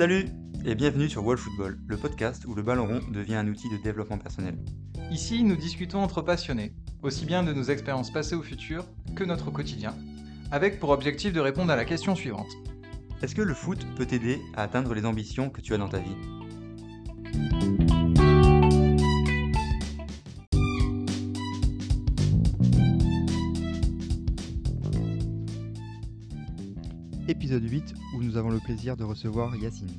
Salut et bienvenue sur World Football, le podcast où le ballon rond devient un outil de développement personnel. Ici, nous discutons entre passionnés, aussi bien de nos expériences passées ou futures que notre quotidien, avec pour objectif de répondre à la question suivante. Est-ce que le foot peut t'aider à atteindre les ambitions que tu as dans ta vie? Épisode 8 où nous avons le plaisir de recevoir Yacine.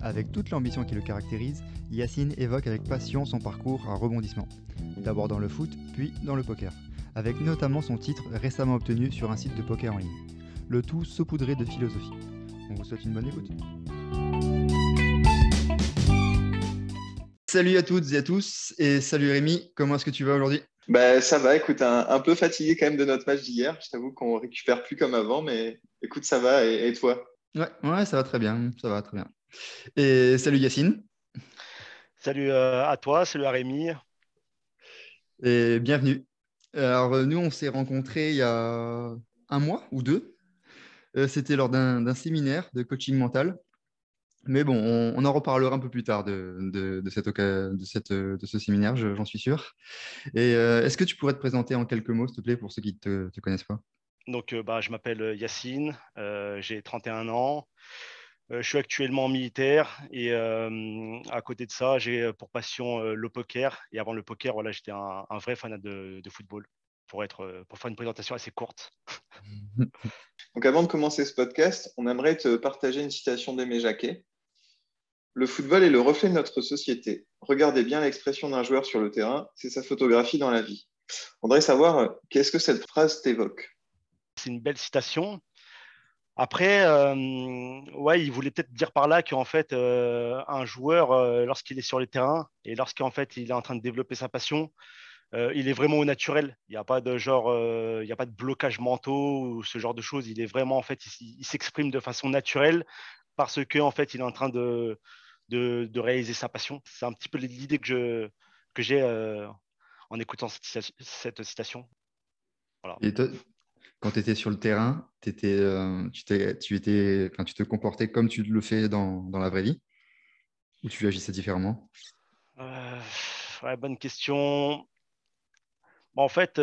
Avec toute l'ambition qui le caractérise, Yacine évoque avec passion son parcours à rebondissement. D'abord dans le foot, puis dans le poker, avec notamment son titre récemment obtenu sur un site de poker en ligne. Le tout saupoudré de philosophie. On vous souhaite une bonne écoute. Salut à toutes et à tous, et salut Rémi, comment est-ce que tu vas aujourd'hui? Bah, ça va, écoute, un, peu fatigué quand même de notre match d'hier. Je t'avoue qu'on récupère plus comme avant, mais écoute, ça va. Et, toi? Ouais, ouais, ça va très bien. Ça va très bien. Et salut Yacine. Salut euh, à toi, salut à Rémi. Et bienvenue. Alors, nous, on s'est rencontrés il y a un mois ou deux. Euh, c'était lors d'un séminaire de coaching mental. Mais bon, on, en reparlera un peu plus tard de, de, cette, de, cette, de ce séminaire, j'en suis sûr. Et euh, est-ce que tu pourrais te présenter en quelques mots, s'il te plaît, pour ceux qui ne te, connaissent pas? Donc, euh, bah, je m'appelle Yacine, euh, j'ai 31 ans. je suis actuellement militaire et à côté de ça, j'ai pour passion le poker. Et avant le poker, voilà, j'étais un, un, vrai fanat de, football pour, être, pour faire une présentation assez courte. Donc avant de commencer ce podcast, on aimerait te partager une citation d'Aimé Jacquet. Le football est le reflet de notre société. Regardez bien l'expression d'un joueur sur le terrain, c'est sa photographie dans la vie. On voudrait savoir, qu'est-ce que cette phrase t'évoque? C'est une belle citation. Après, euh, il voulait peut-être dire par là qu'en fait, euh, un joueur, euh, lorsqu'il est sur le terrain et lorsqu'en fait il est en train de développer sa passion, il est vraiment au naturel. Il n'y a pas de genre, il n'y a pas de blocage mentaux ou ce genre de choses. Il est vraiment en fait, il, s'exprime de façon naturelle parce qu'en en fait, il est en train de, de, réaliser sa passion. C'est un petit peu l'idée que que j'ai euh, en écoutant cette, citation. Et toi, quand tu étais sur le terrain, étais, euh, tu, tu, étais, tu te comportais comme tu le fais dans, la vraie vie? Ou tu agissais différemment? Euh, Bonne question. en fait,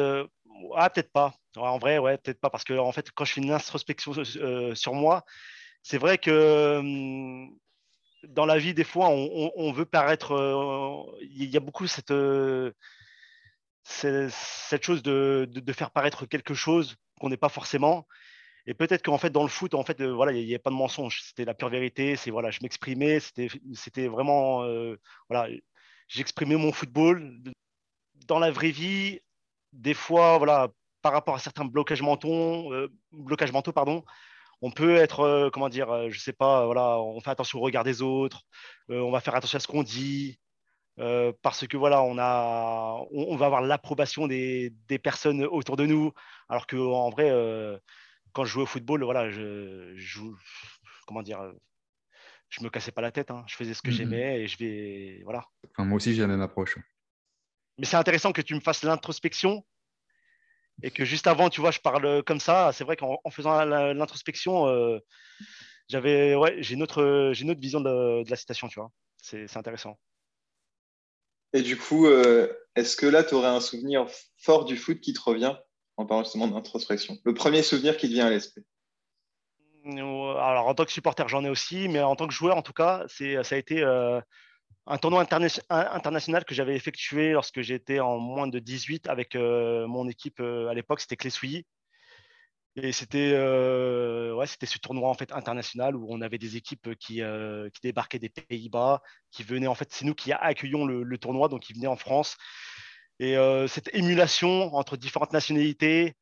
ah, peut-être pas. en vrai, ouais, peut-être pas. Parce que en fait, quand je fais une introspection sur moi, c'est vrai que hum, dans la vie, des fois, on, veut paraître. Euh, il y a beaucoup cette, euh, cette chose de, faire paraître quelque chose qu'on n'est pas forcément. Et peut-être qu'en fait, dans le foot, en fait, euh, voilà, il n'y a, pas de mensonge. C'était la pure vérité. C'est voilà, je m'exprimais. C'était vraiment, voilà, j'exprimais mon football. Dans la vraie vie, des fois, voilà, par rapport à certains blocages mentaux, blocages mentaux, pardon, on peut être, euh, comment dire, euh, je sais pas, voilà, on fait attention au regard des autres, euh, on va faire attention à ce qu'on dit, parce que voilà, on, a, on, va avoir l'approbation des, personnes autour de nous, alors que en vrai, quand je jouais au football, voilà, je, comment dire, je me cassais pas la tête, hein. je faisais ce que j'aimais et je vais, voilà. moi aussi, j'ai la même approche. Mais c'est intéressant que tu me fasses l'introspection et que juste avant, tu vois, je parle comme ça. C'est vrai qu'en faisant l'introspection, euh, j'avais, ouais, j'ai une autre, j'ai une autre vision de, la citation, tu vois. C'est intéressant. Et du coup, euh, est-ce que là, tu aurais un souvenir fort du foot qui te revient en parlant justement d'introspection? Le premier souvenir qui te vient à l'esprit? Alors, en tant que supporter, j'en ai aussi, mais en tant que joueur, en tout cas, ça a été euh, un tournoi international que j'avais effectué lorsque j'étais en moins de 18 avec euh, mon équipe euh, à l'époque, c'était Clésouilly. Et c'était euh, ouais, ce tournoi en fait international où on avait des équipes qui, qui débarquaient des Pays-Bas, qui venaient en fait, c'est nous qui accueillons le, tournoi, donc ils venaient en France. Et cette émulation entre différentes nationalités,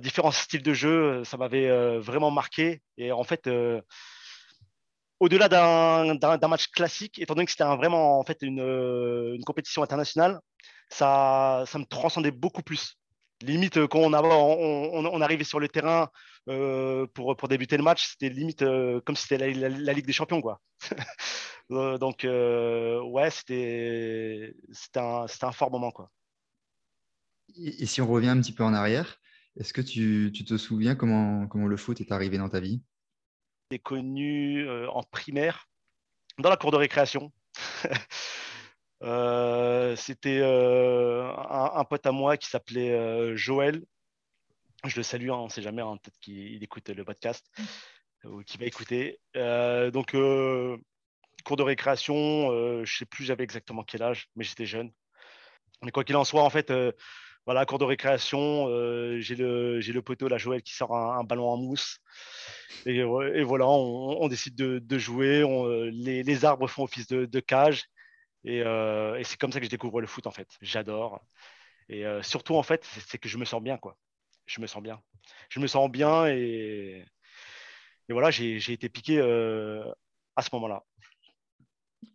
différents styles de jeu, ça m'avait vraiment marqué. Et en fait, au-delà d'un match classique, étant donné que c'était vraiment en fait une, une, compétition internationale, ça, me transcendait beaucoup plus. Limite, quand on, on, arrivait sur le terrain euh, pour, débuter le match, c'était limite euh, comme si c'était la, Ligue des Champions. Quoi. Euh, donc, ouais, c'était un, fort moment. Quoi. Et, si on revient un petit peu en arrière, est-ce que tu, te souviens comment le foot est arrivé dans ta vie? Connu en primaire dans la cour de récréation. C'était un, pote à moi qui s'appelait Joël. Je le salue, hein, on ne sait jamais, hein, peut-être qu'il écoute le podcast ou qu'il va écouter. donc, cours de récréation, je ne sais plus j'avais exactement quel âge, mais j'étais jeune. Mais quoi qu'il en soit, en fait, voilà, cours de récréation, euh, j'ai le, poteau, la Joël, qui sort un, ballon en mousse. Et, voilà, on, décide de, jouer. Euh, les, arbres font office de, cage. Euh, et, c'est comme ça que je découvre le foot, en fait. J'adore. Et surtout, en fait, c'est que je me sens bien, quoi. Je me sens bien. Je me sens bien et, et voilà, j'ai été piqué à ce moment-là.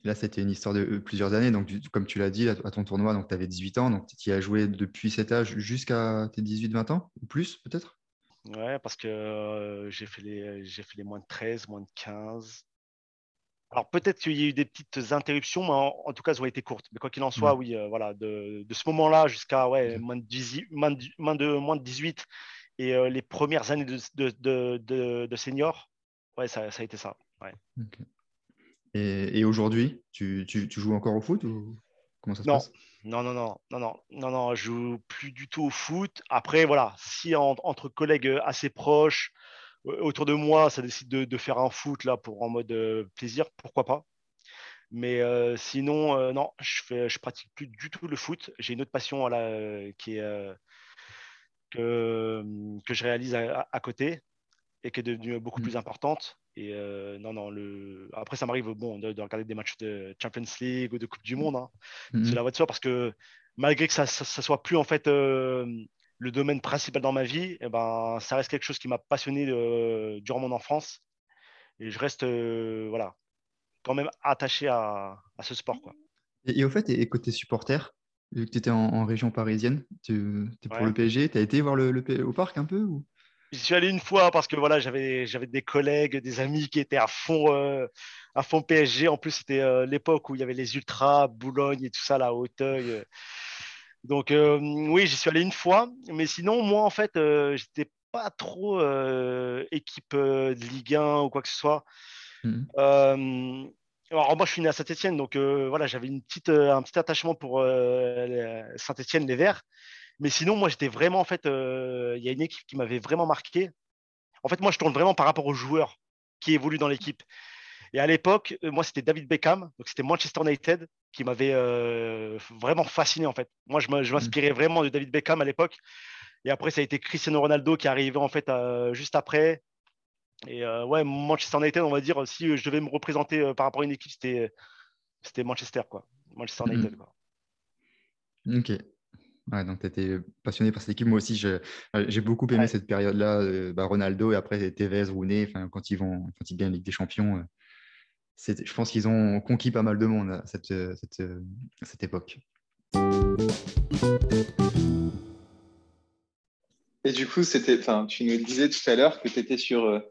Là, c'était une histoire de euh, plusieurs années. Donc, comme tu l'as dit, à, ton tournoi, tu avais 18 ans. Donc, tu y as joué depuis cet âge jusqu'à tes 18-20 ans ou plus, peut-être? Ouais, parce que euh, j'ai fait, les, fait les moins de 13, moins de 15. Alors, peut-être qu'il y a eu des petites interruptions, mais en, tout cas, elles ont été courtes. Mais quoi qu'il en soit, oui, euh, voilà, de, ce moment-là jusqu'à ouais, moins, de 18, moins, de, moins de 18 et les premières années de, de, senior, ouais, ça, a été ça. Ouais. Et, aujourd'hui, tu, joues encore au foot ou comment ça se non. passe? Non, non, non, non, non, non, non, je joue plus du tout au foot. Après, voilà, si entre collègues euh, assez proches, euh, autour de moi, ça décide de, faire un foot là pour en mode euh, plaisir, pourquoi pas. Mais sinon, non, je fais, je pratique plus du tout le foot. J'ai une autre passion là, qui est que, que je réalise à, à, côté et qui est devenue beaucoup mmh. plus importante. Et euh, non, non, le... après, ça m'arrive bon, de, regarder des matchs de Champions League ou de Coupe du Monde. Hein. C'est la voie de soi parce que malgré que ça ne soit plus en fait euh, le domaine principal dans ma vie, eh ben, ça reste quelque chose qui m'a passionné euh, durant mon enfance. Et je reste voilà, quand même attaché à, à ce sport. Quoi. Et, au fait, et, côté supporter, vu que tu étais en, région parisienne, tu es pour le PSG, tu as été voir le, le, au parc un peu ou? J'y suis allé une fois parce que voilà, j'avais j'avais des collègues, des amis qui étaient à fond euh, à fond PSG. En plus, c'était euh, l'époque où il y avait les ultras, Boulogne et tout ça, là, Hauteuil. Donc euh, oui, j'y suis allé une fois, mais sinon moi en fait, j'étais pas trop équipe de Ligue 1 ou quoi que ce soit. Mmh. alors moi, je suis né à Saint-Etienne, donc voilà, j'avais une petite, un petit attachement pour Saint-Etienne, les Verts. Mais sinon, moi, j'étais vraiment, en fait, euh, il y a une équipe qui m'avait vraiment marqué. En fait, moi, je tourne vraiment par rapport aux joueurs qui évoluent dans l'équipe. Et à l'époque, euh, moi, c'était David Beckham, donc c'était Manchester United, qui m'avait euh, vraiment fasciné, en fait. Moi, je mmh. m'inspirais vraiment de David Beckham à l'époque. Et après, ça a été Cristiano Ronaldo qui est arrivé, en fait, juste après. Et ouais, Manchester United, on va dire, si je devais me représenter par rapport à une équipe, c'était Manchester, quoi. Manchester mmh. United, quoi. Ok. Ouais, donc tu étais passionné par cette équipe. Moi aussi, j'ai beaucoup aimé cette période-là. Euh, bah, Ronaldo et après Tevez, Rooney, quand ils vont, quand ils gagnent la Ligue des Champions, euh, je pense qu'ils ont conquis pas mal de monde à cette, euh, cette, cette époque. Et du coup, c'était, tu nous disais tout à l'heure que tu étais sur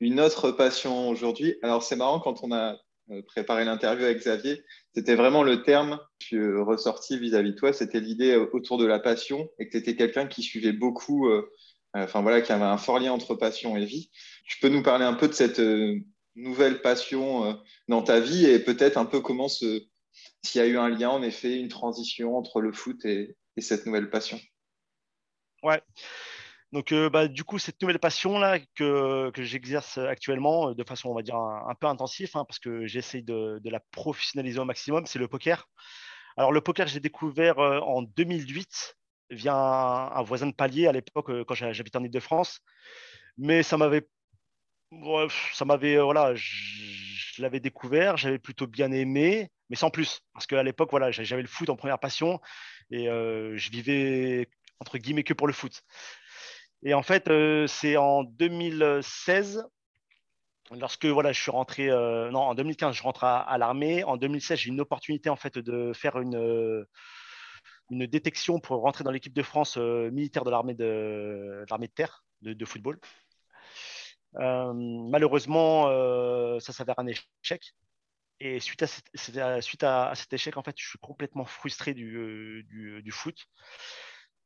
une autre passion aujourd'hui. Alors, c'est marrant quand on a euh, préparer l'interview avec Xavier, c'était vraiment le terme qui ressorti vis-à-vis de toi, c'était l'idée euh, autour de la passion et que tu étais quelqu'un qui suivait beaucoup, euh, enfin voilà, qui avait un fort lien entre passion et vie. Tu peux nous parler un peu de cette nouvelle passion dans ta vie et peut-être un peu comment s'il y a eu un lien, en effet, une transition entre le foot et, et cette nouvelle passion? Ouais. Donc, euh, bah, du coup, cette nouvelle passion-là que, j'exerce actuellement euh, de façon, on va dire, un, peu intensive, hein, parce que j'essaye de, la professionnaliser au maximum, c'est le poker. Alors, le poker, j'ai découvert euh, en 2008 via un, voisin de palier à l'époque, quand j'habitais en Ile-de-France. Mais ça m'avait. Ça m'avait. voilà, je, l'avais découvert, j'avais plutôt bien aimé, mais sans plus. Parce qu'à l'époque, voilà, j'avais le foot en première passion et je vivais entre guillemets que pour le foot. Et en fait, euh, c'est en 2016, lorsque voilà, je suis rentré, euh, non, en 2015, je rentre à, l'armée. En 2016, j'ai une opportunité en fait de faire une, euh, une détection pour rentrer dans l'équipe de France militaire de l'armée de, de terre de, football. malheureusement, ça s'avère un échec. Et suite à, suite à, cet échec, en fait, je suis complètement frustré du, du foot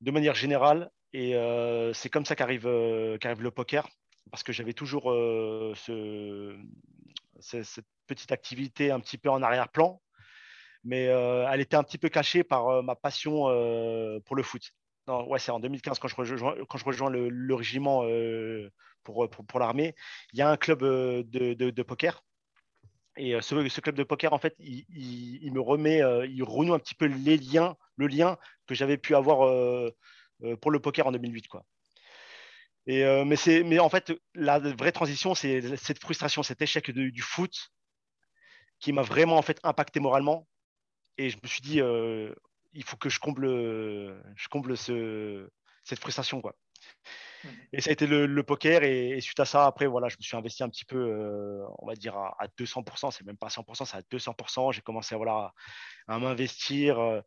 de manière générale. Et euh, c'est comme ça qu'arrive, euh, qu'arrive le poker. parce que j'avais toujours ce, cette petite activité un petit peu en arrière-plan, mais elle était un petit peu cachée par ma passion pour le foot. Ouais, c'est en 2015 quand je rejoins, le, régiment pour, l'armée. Il y a un club de, poker et ce, ce, club de poker, en fait, il, il, me remet, il renoue un petit peu les liens, le lien que j'avais pu avoir pour le poker en 2008. Quoi. Et, mais, mais en fait, la vraie transition, c'est cette frustration, cet échec du foot qui m'a vraiment en fait, impacté moralement. Et je me suis dit, il faut que je comble, je comble ce, cette frustration. Quoi. Et ça a été le, poker. Et, suite à ça, après, voilà, je me suis investi un petit peu, euh, on va dire, à, 200%. C'est même pas 100%, c'est à 200%. J'ai commencé à, voilà, à m'investir, euh,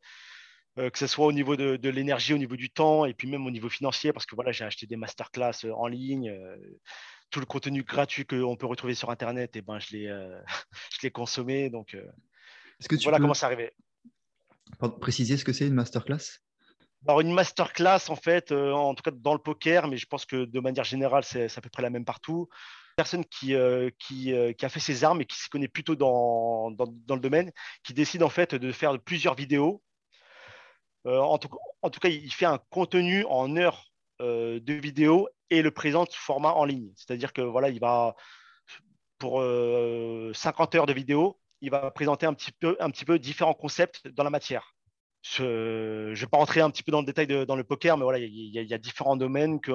euh, que ce soit au niveau de, l'énergie, au niveau du temps, et puis même au niveau financier, parce que voilà, j'ai acheté des masterclass en ligne. tout le contenu gratuit qu'on peut retrouver sur Internet, et ben, je l'ai consommé. Donc, Est-ce que tu voilà comment c'est arrivé. Préciser ce que c'est une masterclass? Alors, une masterclass, en fait, euh, en tout cas dans le poker, mais je pense que de manière générale, c'est à peu près la même partout. Une personne qui, euh, euh, qui, a fait ses armes et qui se connaît plutôt dans, dans, le domaine, qui décide en fait de faire plusieurs vidéos. En tout, en, tout, cas, il fait un contenu en heures de vidéo et le présente sous format en ligne. C'est-à-dire que voilà, il va pour 50 heures de vidéo, il va présenter un petit peu, différents concepts dans la matière je ne vais pas rentrer un petit peu dans le détail dans le poker, mais voilà, il y, a différents domaines qu'on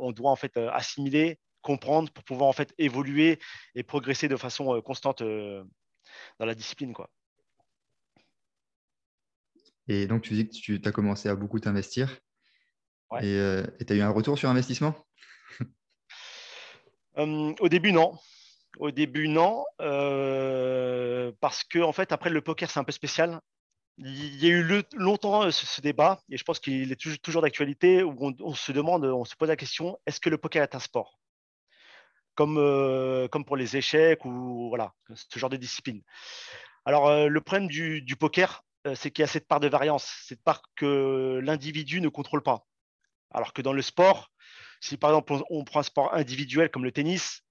on, doit en fait euh, assimiler, comprendre pour pouvoir en fait évoluer et progresser de façon euh, constante euh, dans la discipline. Quoi. Et donc, tu dis que tu as commencé à beaucoup t'investir. Et tu as eu un retour sur investissement? Au début, non. Au début, non. parce que, en fait, après, le poker, c'est un peu spécial il y a eu longtemps euh, ce, débat, et je pense qu'il est toujours, d'actualité, où on, se demande, on se pose la question, est-ce que le poker est un sport? Comme, euh, comme pour les échecs ou voilà, ce genre de discipline. Alors, euh, le problème du, poker, c'est qu'il y a cette part de variance, cette part que l'individu ne contrôle pas. Alors que dans le sport, si par exemple on, prend un sport individuel comme le tennis,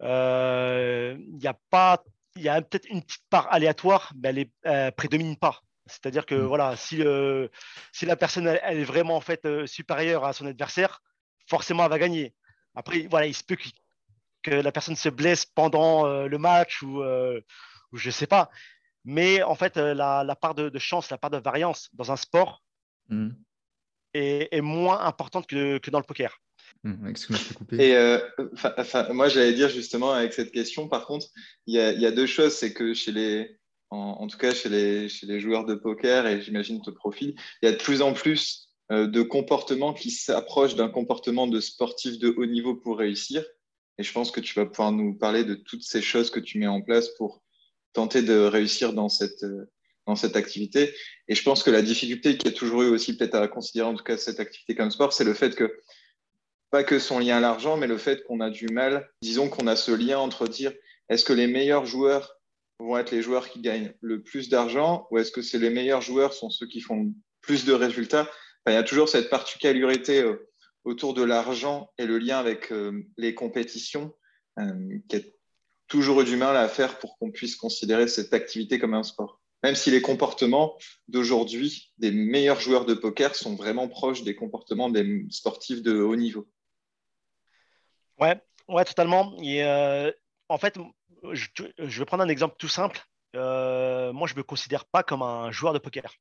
il n'y a pas il y a peut-être une petite part aléatoire, mais elle ne prédomine pas. C'est-à-dire que mm. voilà, si, si la personne elle, est vraiment en fait euh, supérieure à son adversaire, forcément elle va gagner. Après, voilà, il se peut que, la personne se blesse pendant euh, le match ou, euh, ou je ne sais pas. Mais en fait, la, part de, chance, la part de variance dans un sport mm. est, moins importante que, que dans le poker. Hum, Et euh, moi, j'allais dire justement avec cette question, par contre, il y, a, deux choses. C'est que chez les, en, tout cas chez les, chez les joueurs de poker, et j'imagine te profil, il y a de plus en plus euh, de comportements qui s'approchent d'un comportement de sportif de haut niveau pour réussir. Et je pense que tu vas pouvoir nous parler de toutes ces choses que tu mets en place pour tenter de réussir dans cette, dans cette activité. Et je pense que la difficulté qui a toujours eu aussi peut-être à considérer en tout cas cette activité comme sport, c'est le fait que pas que son lien à l'argent, mais le fait qu'on a du mal, disons qu'on a ce lien entre dire est-ce que les meilleurs joueurs vont être les joueurs qui gagnent le plus d'argent ou est-ce que c'est les meilleurs joueurs sont ceux qui font plus de résultats? Il y a toujours cette particularité euh, autour de l'argent et le lien avec euh, les compétitions euh, qui est toujours eu du mal à faire pour qu'on puisse considérer cette activité comme un sport. Même si les comportements d'aujourd'hui des meilleurs joueurs de poker sont vraiment proches des comportements des sportifs de haut niveau. Ouais, totalement. Euh, en fait, je, vais prendre un exemple tout simple. Euh, moi, je ne me considère pas comme un joueur de poker.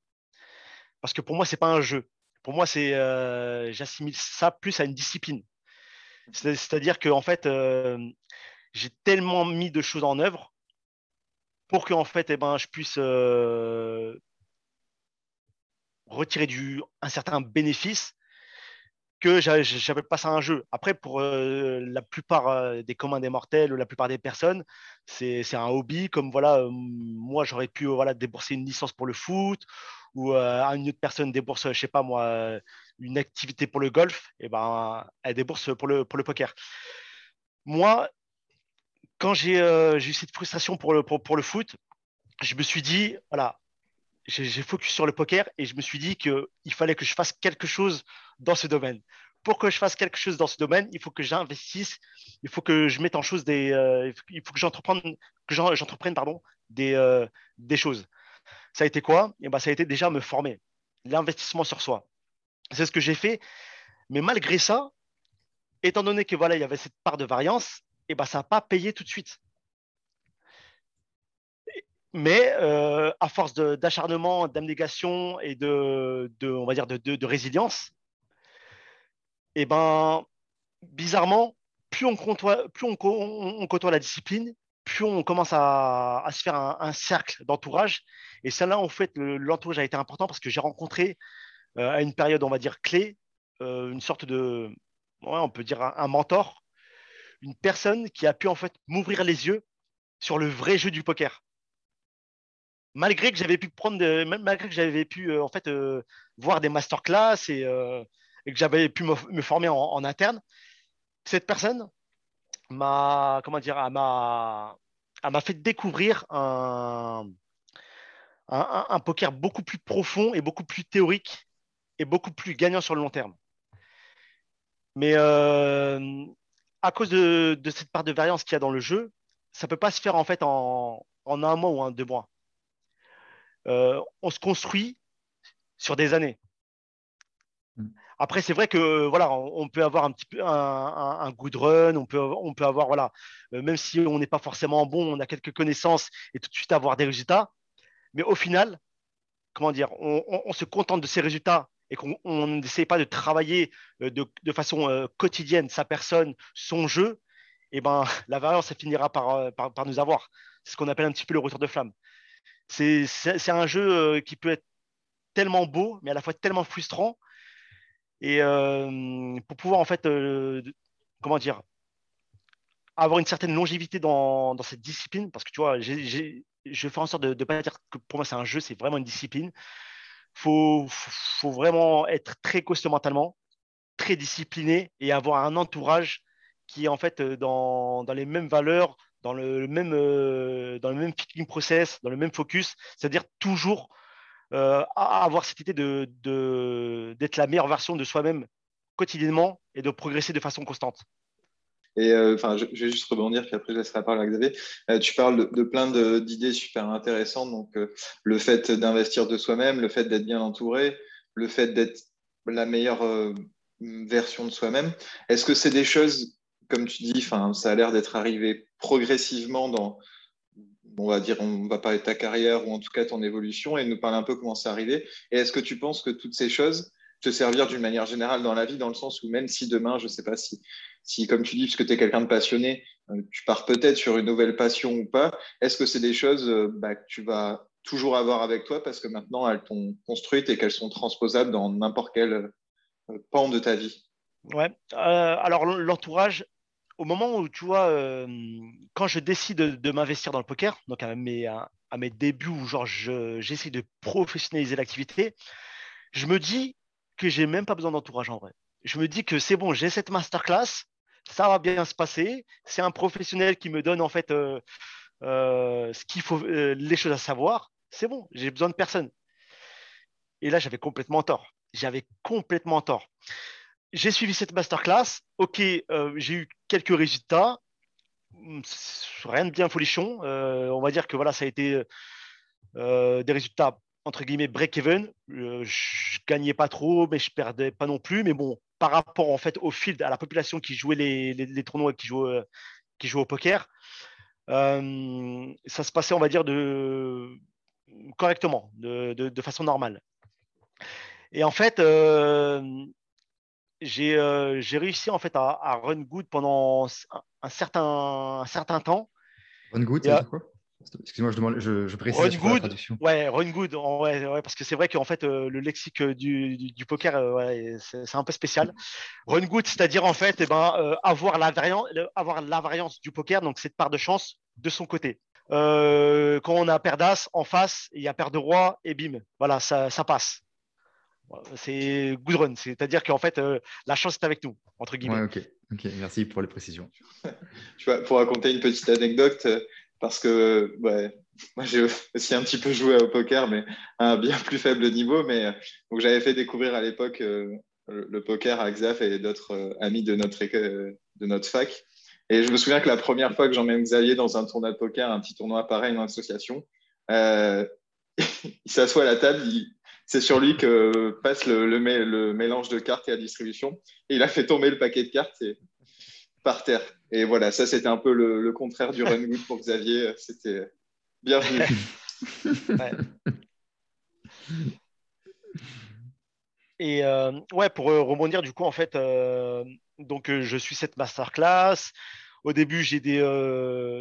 Parce que pour moi, ce n'est pas un jeu. Pour moi, c'est, euh, j'assimile ça plus à une discipline. C'est-à-dire que en fait, j'ai tellement mis de choses en œuvre pour que en fait, eh ben, je puisse retirer du, un certain bénéfice que j'appelle pas ça un jeu. Après, pour euh, la plupart euh, des communs des mortels ou la plupart des personnes, c'est un hobby. Comme voilà, euh, moi, j'aurais pu voilà, débourser une licence pour le foot ou une autre personne débourse, je sais pas moi, une activité pour le golf, et ben, elle débourse pour le, pour le poker. Moi, quand j'ai eu cette frustration pour le, foot, je me suis dit, voilà, j'ai focus sur le poker et je me suis dit qu'il fallait que je fasse quelque chose dans ce domaine pour que je fasse quelque chose dans ce domaine, il faut que j'investisse, il faut que je mette en chose des, euh, il faut que j'entreprenne, des, euh, des choses. Ça a été quoi? Et eh ben, ça a été déjà me former, l'investissement sur soi. C'est ce que j'ai fait. Mais malgré ça, étant donné que voilà, il y avait cette part de variance, ben, ça n'a pas payé tout de suite. Mais euh, à force d'acharnement, d'abnégation et de, on va dire de, résilience, et eh ben, bizarrement, plus on côtoie, plus on, côtoie la discipline, plus on commence à, se faire un, cercle d'entourage. Et celle-là, en fait, l'entourage a été important parce que j'ai rencontré euh, à une période, on va dire, clé, euh, une sorte de, on peut dire un, mentor, une personne qui a pu en fait m'ouvrir les yeux sur le vrai jeu du poker. Malgré que j'avais pu prendre, malgré que j'avais pu euh, en fait voir des masterclass et, et que j'avais pu me, former en, interne, cette personne m'a comment dire, m'a m'a fait découvrir un, poker beaucoup plus profond et beaucoup plus théorique et beaucoup plus gagnant sur le long terme. Mais euh, à cause de, cette part de variance qu'il y a dans le jeu, ça ne peut pas se faire en fait en, un mois ou en deux mois. Euh, on se construit sur des années. Mm. Après, c'est vrai que voilà, on peut avoir un petit peu un, good run, on peut, on peut avoir voilà, euh, même si on n'est pas forcément bon, on a quelques connaissances et tout de suite avoir des résultats. Mais au final, comment dire, on se contente de ces résultats et qu'on n'essaie pas de travailler euh, de, façon euh, quotidienne sa personne, son jeu, et eh ben, la variance, ça finira euh, par, par, nous avoir. C'est ce qu'on appelle un petit peu le retour de flamme. C'est un jeu qui peut être tellement beau, mais à la fois tellement frustrant. Et pour pouvoir, en fait, comment dire, avoir une certaine longévité dans, dans, cette discipline, parce que tu vois, je fais en sorte de ne pas dire que pour moi c'est un jeu, c'est vraiment une discipline faut, faut vraiment être très costaud mentalement, très discipliné et avoir un entourage qui est en fait euh, dans, les mêmes valeurs, dans le même, euh, dans process, dans le même focus, c'est-à-dire toujours euh, avoir cette idée d'être la meilleure version de soi-même quotidiennement et de progresser de façon constante. Et euh, enfin, je, vais juste rebondir, puis après je laisserai la parole à Xavier. Euh, tu parles de, plein d'idées super intéressantes, donc euh, le fait d'investir de soi-même, le fait d'être bien entouré, le fait d'être la meilleure version de soi-même. Est-ce que c'est des choses, comme tu dis, ça a l'air d'être arrivé progressivement dans, on va dire, on va parler de ta carrière ou en tout cas ton évolution et nous parler un peu comment c'est arrivé. Et est-ce que tu penses que toutes ces choses te servir d'une manière générale dans la vie, dans le sens où même si demain, je ne sais pas si si, comme tu dis, puisque tu es quelqu'un de passionné, euh, tu pars peut-être sur une nouvelle passion ou pas, est-ce que c'est des choses euh, bah, que tu vas toujours avoir avec toi parce que maintenant elles t'ont construite et qu'elles sont transposables dans n'importe quel euh, pan de ta vie? Ouais, alors l'entourage, au moment où tu vois, quand je décide de, m'investir dans le poker, donc à mes, à, mes débuts où genre j'essaie de professionnaliser l'activité, je me dis que j'ai même pas besoin d'entourage en vrai. Je me dis que c'est bon, j'ai cette masterclass, ça va bien se passer. C'est un professionnel qui me donne en fait euh, euh, ce qu'il faut, euh, les choses à savoir. C'est bon, j'ai besoin de personne. Et là, j'avais complètement tort. J'avais complètement tort. J'ai suivi cette masterclass. Ok, j'ai eu quelques résultats. Hum, rien de bien folichon. on va dire que voilà, ça a été des résultats entre guillemets break-even. je gagnais pas trop, mais je perdais pas non plus. Mais bon, par rapport en fait au field, à la population qui jouait les, les, tournois, qui jouait, qui jouait au poker, euh, ça se passait, on va dire, de, correctement, de, de, façon normale. Et en fait, euh, euh, j'ai réussi en fait à, à, run good pendant un, certain, un certain temps. Run good, c'est quoi? Excuse-moi, je, demande, je, je précise run good, Ouais, run good, ouais, ouais, parce que c'est vrai qu'en fait, euh, le lexique euh, du, du, poker, euh, ouais, c'est un peu spécal. Run good, c'est-à-dire en fait, eh ben, avoir, la variance, avoir la variance du poker, donc cette part de chance de son côté. quand on a paire d'as en face, il y a paire de roi et bim, voilà, ça, ça passe. C'est good run, c'est-à-dire qu'en fait, la chance est avec nous, entre guillemets. ok, ok, merci pour les précisions. tu vois, pour raconter une petite anecdote, parce que moi j'ai aussi un petit peu joué au poker, mais à un bien plus faible niveau. Mais donc j'avais fait découvrir à l'époque euh, le, poker à Xaf et d'autres amis de notre, de notre fac. Et je me souviens que la première fois que j'emmène Xavier dans un tournoi de poker, un petit tournoi pareil, une association, il s'assoit à la table, c'est sur lui que passe le, mélange de cartes et la distribution. Et il a fait tomber le paquet de cartes terre. Et voilà, ça, c'était un peu le, contraire du run good pour Xavier. C'était bienvenu. Et euh, ouais, pour euh, rebondir, du coup, en fait, euh, donc je suis cette masterclass. Au début, j'ai des,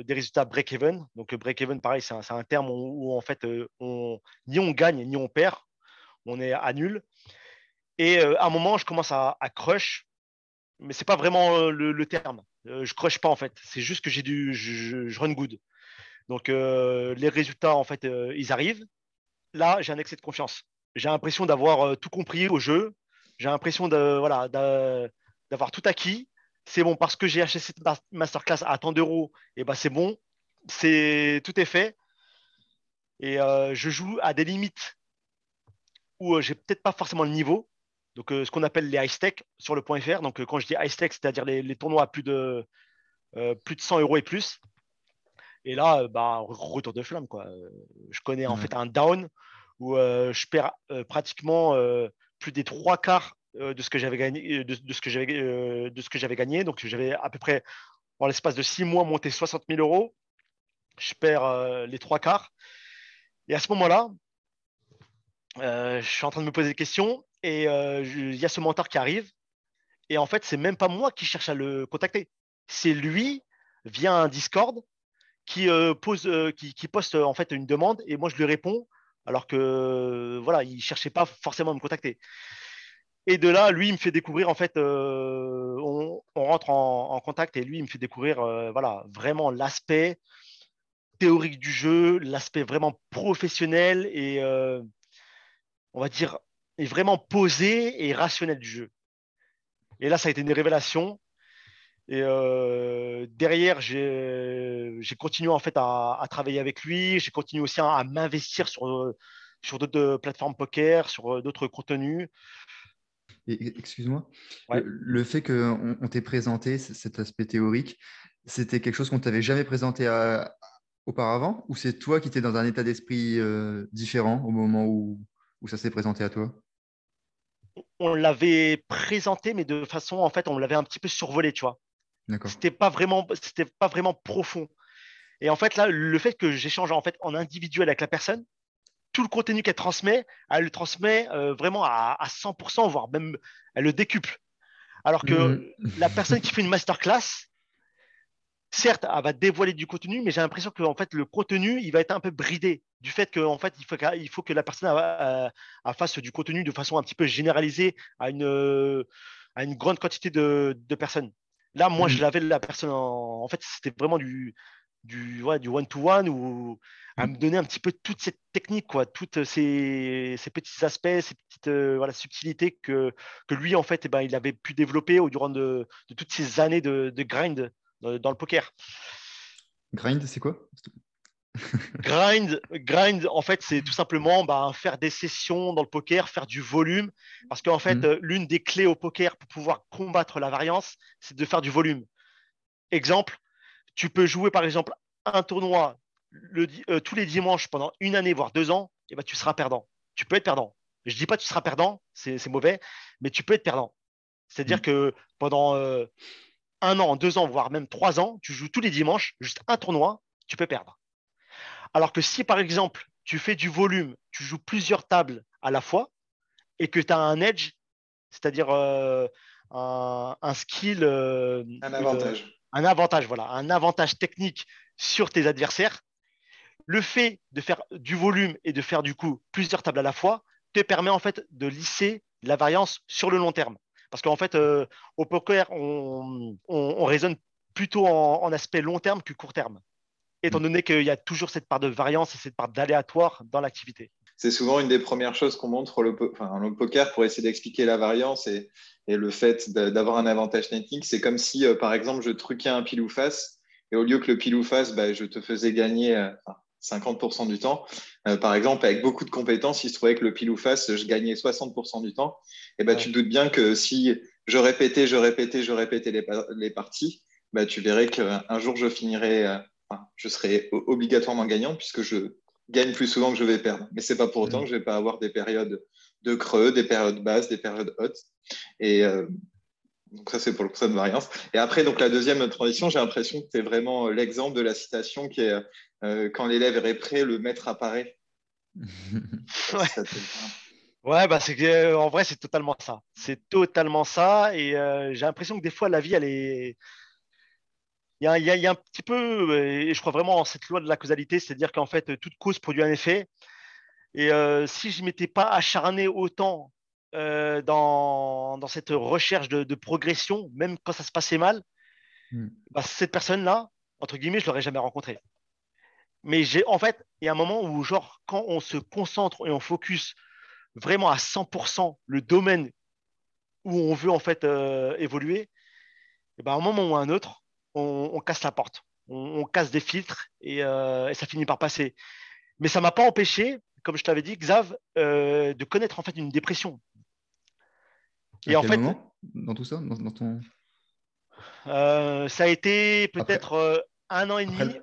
des, résultats break-even. Donc, break-even, pareil, c'est un, terme où, en fait, on, ni on gagne, ni on perd. On est à nul. Et à un moment, je commence à, crush, mais c'est pas vraiment le, terme. je crush pas, en fait. C'est juste que j'ai du, je, run good. Donc, les résultats, en fait, ils arrivent. Là, j'ai un excès de confiance j'ai l'impression d'avoir euh, tout compris au jeu. J'ai l'impression de, voilà, d'avoir tout acquis. C'est bon, parce que j'ai acheté cette masterclass à tant d'euros, et ben c'est bon, c'est tout est fait. Et euh, je joue à des limites où euh, j'ai peut-être pas forcément le niveau. Donc, ce qu'on appelle les high stake sur le point .fr. Donc, quand je dis high stake, c'est-à-dire les, tournois à plus de, plus de 100 euros et plus. Et là, bah, retour de flamme. Quoi. Je connais en fait un down où euh, je perds euh, pratiquement euh, plus des trois quarts de ce que j'avais gagné, de, ce que j'avais, de ce que j'avais gagné. Donc j'avais à peu près en l'espace de six mois monté 60 000 euros. Je perds les trois quarts. Et à ce moment-là, je suis en train de me poser des questions et il y a ce mentor qui arrive. Et en fait, c'est même pas moi qui cherche à le contacter. C'est lui via un Discord qui pose, qui, qui, poste en fait une demande et moi je lui réponds alors que voilà, il cherchait pas forcément à me contacter. Et de là, lui, il me fait découvrir, en fait, euh, on, rentre en, contact et lui, il me fait découvrir euh, voilà, vraiment l'aspect théorique du jeu, l'aspect vraiment professionnel et, euh, on va dire, et vraiment posé et rationnel du jeu. Et là, ça a été une révélation. Et euh, derrière, j'ai continué en fait à, travailler avec lui. J'ai continué aussi à, m'investir sur, sur d'autres plateformes poker, sur d'autres contenus. Excuse-moi, le, fait qu'on on, t'ait présenté cet aspect théorique, c'était quelque chose qu'on t'avait jamais présenté auparavant? Ou c'est toi qui étais dans un état d'esprit euh, différent au moment où, où ça s'est présenté à toi? On l'avait présenté, mais de façon, en fait, on l'avait un petit peu survolé, tu vois. C'était pas vraiment, c'était pas vraiment profond. Et en fait, là, le fait que j'échange en fait en individuel avec la personne, tout le contenu qu'elle transmet, elle le transmet euh, vraiment à, 100%, voire même elle le décuple. Alors que mhm. la personne qui fait une masterclass, certes, elle va dévoiler du contenu, mais j'ai l'impression que en fait, le contenu, il va être un peu bridé du fait qu'en en fait, il faut, il faut, que la personne fasse du contenu de façon un petit peu généralisée à une, à une grande quantité de, de personnes. Là, moi, je mmh. l'avais la personne en, fait, c'était vraiment du, du, du one-to-one ou à mmh. me donner un petit peu toute cette technique, quoi, toutes ces, ces petits aspects, ces petites euh, voilà, subtilités que, que lui, en fait, eh ben, il avait pu développer au durant de, de toutes ces années de, de grind dans, le poker. Grind, c'est quoi? Grind, grind, en fait, c'est tout simplement bah, faire des sessions dans le poker, faire du volume. Parce qu'en fait, mm. euh, l'une des clés au poker pour pouvoir combattre la variance, c'est de faire du volume. Exemple, tu peux jouer par exemple un tournoi euh, tous les dimanches pendant une année, voire deux ans, et bah, tu seras perdant. Tu peux être perdant. Je ne dis pas que tu seras perdant, c'est mauvais, mais tu peux être perdant. C'est-à-dire mm. que pendant euh, un an, deux ans, voire même trois ans, tu joues tous les dimanches, juste un tournoi, tu peux perdre. Alors que si, par exemple, tu fais du volume, tu joues plusieurs tables à la fois et que tu as un edge, c'est-à-dire euh, un, skill. Euh, un avantage. un avantage, voilà. Un avantage technique sur tes adversaires. Le fait de faire du volume et de faire du coup plusieurs tables à la fois te permet en fait de lisser la variance sur le long terme. Parce qu'en fait, euh, au poker, on, raisonne plutôt en aspect long terme que court terme étant donné qu'il y a toujours cette part de variance et cette part d'aléatoire dans l'activité. C'est souvent une des premières choses qu'on montre le, le poker pour essayer d'expliquer la variance et, le fait d'avoir un avantage technique. C'est comme si, euh, par exemple, je truquais un pile ou face et au lieu que le pile ou face, bah, je te faisais gagner. Euh, 50% du temps. Euh, par exemple, avec beaucoup de compétences, il se trouvait que le pile ou face, je gagnais 60% du temps. Et bah, tu te doutes bien que si je répétais, je répétais, je répétais les, parties, bah, tu verrais qu'un jour, je finirais, euh, je serais obligatoirement gagnant puisque je gagne plus souvent que je vais perdre. Mais c'est pas pour autant que je vais pas avoir des périodes de creux, des périodes basses, des périodes hautes. Et euh, donc ça, c'est pour le de variance. Et après, donc la deuxième transition, j'ai l'impression que tu es vraiment l'exemple de la citation qui est euh, quand l'élève est prêt, le maître apparaît. ouais. ouais, bah c'est euh, en vrai, c'est totalement ça. C'est totalement ça. Et j'ai l'impression que des fois, la vie, elle est. Il y, a, il y, a, un petit peu, et je crois vraiment en cette loi de la causalité, c'est-à-dire qu'en fait, toute cause produit un effet. Et si je ne m'étais pas acharné autant euh, dans, dans, cette recherche de, de, progression, même quand ça se passait mal, hmm. bah, cette personne-là, entre guillemets, je ne l'aurais jamais rencontrée. Mais j'ai, en fait, il y a un moment où, genre, quand on se concentre et on focus vraiment à 100% le domaine où on veut en fait euh, évoluer, et ben, à un moment ou à un autre, on, on casse la porte, on, on, casse des filtres et, euh, et ça finit par passer. Mais ça ne m'a pas empêché, comme je t'avais dit, Xav, euh, de connaître en fait une dépression. Et en fait, dans tout ça, dans, ton... Ça a été peut-être un an et demi.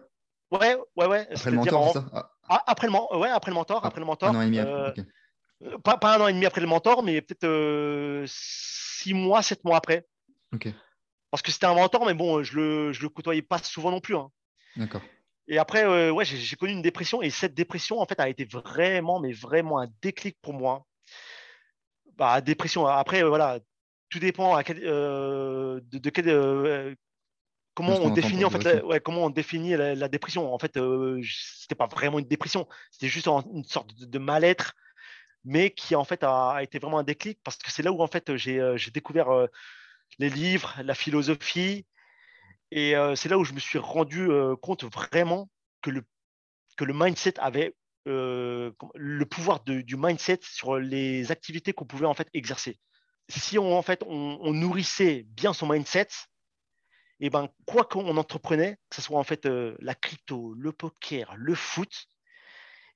Ouais, ouais, ouais. Après le mentor, ça? Ah. Ah, après, le... ouais, après le mentor, ah, après le mentor. Un an et demi. Euh, pas, pas, un an et demi après le mentor, mais peut-être six mois, sept mois après. Ok. Parce que c'était un mentor, mais bon, je le, je le côtoyais pas souvent non plus. Hein. D'accord. Et après, ouais, j'ai connu une dépression et cette dépression, en fait, a été vraiment, mais vraiment un déclic pour moi bah, dépression. Après, euh, voilà, tout dépend à quel, euh, de, de, quel, euh, comment on, définit en fait, la, ouais, comment on définit la, dépression. En fait, c'était pas vraiment une dépression, c'était juste une sorte de, mal-être, mais qui en fait a, été vraiment un déclic parce que c'est là où en fait j'ai découvert les livres, la philosophie, et c'est là où je me suis rendu compte vraiment que le que le mindset avait euh, le pouvoir du mindset sur les activités qu'on pouvait en fait exercer. Si on, en fait, on, nourrissait bien son mindset, et eh ben, quoi qu'on entreprenait, que ce soit en fait euh, la crypto, le poker, le foot,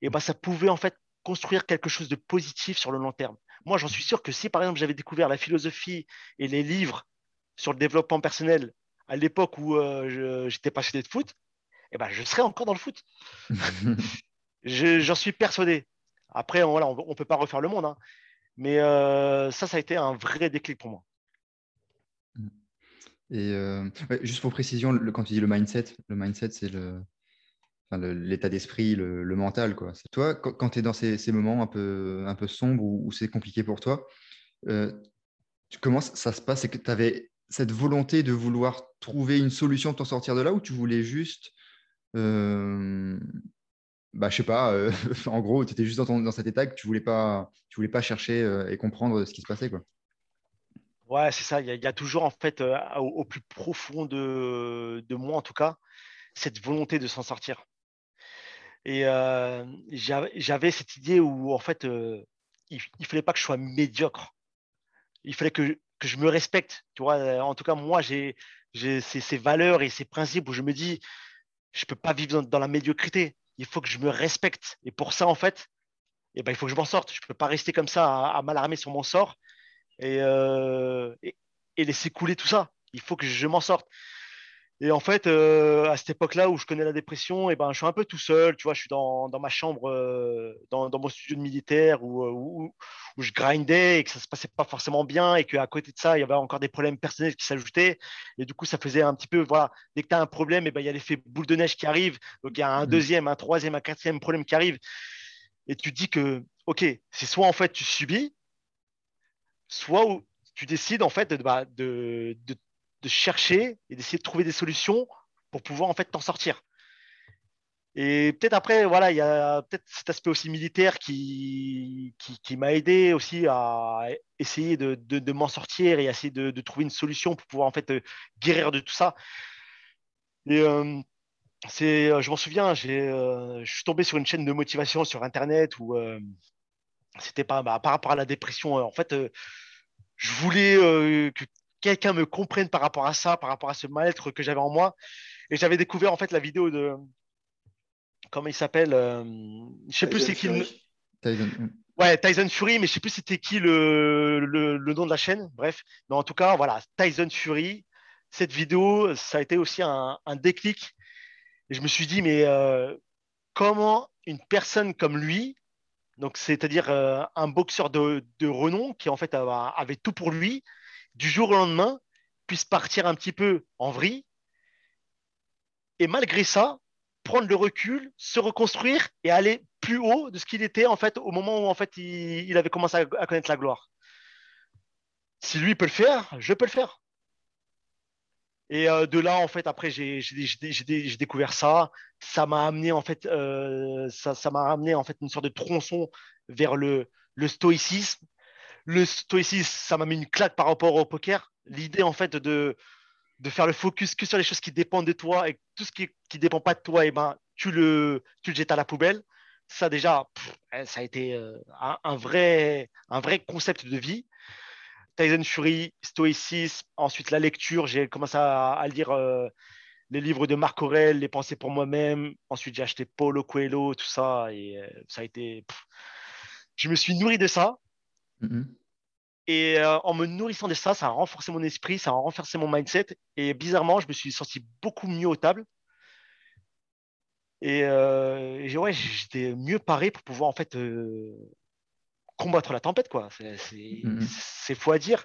et eh ben, ça pouvait en fait construire quelque chose de positif sur le long terme. Moi, j'en suis sûr que si par exemple j'avais découvert la philosophie et les livres sur le développement personnel à l'époque où euh, j'étais passionné de foot, eh ben, je serais encore dans le foot. J'en suis persuadé. Après, voilà, on ne peut pas refaire le monde. Hein. Mais euh, ça, ça a été un vrai déclic pour moi. Et euh, juste pour précision, quand tu dis le mindset, le mindset, c'est l'état d'esprit, le, mental. Quoi. Toi, quand, tu es dans ces, moments un peu, sombres où, c'est compliqué pour toi, euh, comment ça se passe? C'est que tu avais cette volonté de vouloir trouver une solution pour t'en sortir de là ou tu voulais juste euh, bah, sais pas, euh, en gros, tu étais juste dans, dans, cet état que tu voulais pas, tu voulais pas chercher et comprendre ce qui se passait, quoi? Ouais, c'est ça. Il y, a toujours, en fait, au, plus profond de, moi, en tout cas, cette volonté de s'en sortir. Et j'avais cette idée où, en fait, il, ne fallait pas que je sois médiocre. Il fallait que, je me respecte. En tout cas, moi, j'ai ces, valeurs et ces principes où je me dis, je peux pas vivre dans la médiocrité il faut que je me respecte. Et pour ça, en fait, eh ben, il faut que je m'en sorte. Je ne peux pas rester comme ça à, mal armer sur mon sort euh, et, et, laisser couler tout ça. Il faut que je m'en sorte. Et en fait, euh, à cette époque-là où je connais la dépression, et eh ben, je suis un peu tout seul. Tu vois, je suis dans, dans ma chambre, euh, dans, dans, mon studio de militaire où, où, où, je grindais et que ça se passait pas forcément bien et qu'à côté de ça, il y avait encore des problèmes personnels qui s'ajoutaient. Et du coup, ça faisait un petit peu, voilà, dès que tu as un problème, et eh ben, il y a l'effet boule de neige qui arrive. Donc, il y a un mmh. deuxième, un troisième, un quatrième problème qui arrive. Et tu te dis que, OK, c'est soit en fait tu subis, soit tu décides en fait de, bah, de, chercher et d'essayer de trouver des solutions pour pouvoir en fait t'en sortir. Et peut-être après, voilà, il y a peut-être cet aspect aussi militaire qui, m'a aidé aussi à essayer de, m'en sortir et essayer de, trouver une solution pour pouvoir en fait euh, guérir de tout ça. Et euh, euh, je m'en souviens, je suis tombé sur une chaîne de motivation sur Internet où c'était pas bah, par rapport à la dépression. en fait, je voulais que quelqu'un me comprenne par rapport à ça, par rapport à ce mal-être que j'avais en moi. Et j'avais découvert en fait la vidéo de, comment il s'appelle euh, Je sais plus c'est qui. Ouais, Tyson Fury, mais je sais plus c'était qui le, le, le, nom de la chaîne. Bref, mais en tout cas, voilà, Tyson Fury. Cette vidéo, ça a été aussi un, un déclic. Et je me suis dit, mais euh, comment une personne comme lui, donc c'est-à-dire euh, un boxeur de, renom qui en fait avait tout pour lui, du jour au lendemain, puisse partir un petit peu en vrille. Et malgré ça, prendre le recul, se reconstruire et aller plus haut de ce qu'il était en fait au moment où en fait il, avait commencé à, connaître la gloire. Si lui peut le faire, je peux le faire. Et euh, de là, en fait, après, j'ai découvert ça. Ça m'a amené, en fait, euh, ça, m'a amené, en fait, une sorte de tronçon vers le, stoïcisme. Le stoïcisme, ça m'a mis une claque par rapport au poker. L'idée, en fait, de, faire le focus que sur les choses qui dépendent de toi et tout ce qui ne dépend pas de toi, eh ben, tu, le, jettes à la poubelle. Ça, déjà, ça a été euh, un vrai concept de vie. Tyson Fury, stoïcisme, ensuite la lecture. J'ai commencé à, à lire euh, les livres de Marc Aurel, Les pensées pour moi-même. Ensuite, j'ai acheté Paulo Coelho, tout ça. Et euh, ça a été. Pff. Je me suis nourri de ça. Mm -hmm. Et euh, en me nourrissant de ça, ça a renforcé mon esprit, ça a renforcé mon mindset. Et bizarrement, je me suis senti beaucoup mieux aux tables. Et, et ouais, j'étais mieux paré pour pouvoir en fait combattre la tempête, quoi. C'est mm -hmm. fou à dire.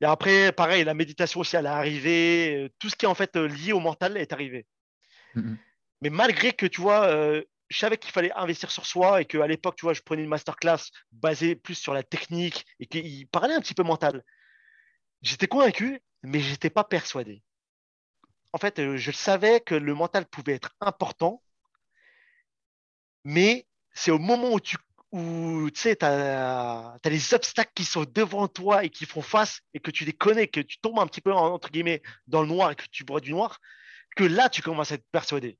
Et après, pareil, la méditation aussi, elle est arrivée. Tout ce qui est en fait lié au mental est arrivé. Mm -hmm. Mais malgré que, tu vois, euh, je savais qu'il fallait investir sur soi et qu'à l'époque, tu vois, je prenais une masterclass basée plus sur la technique et qu'il parlait un petit peu mental. J'étais convaincu, mais je n'étais pas persuadé. En fait, je savais que le mental pouvait être important, mais c'est au moment où tu où tu sais, tu as, les obstacles qui sont devant toi et qui font face et que tu les connais, que tu tombes un petit peu entre guillemets dans le noir et que tu bois du noir, que là tu commences à être persuadé.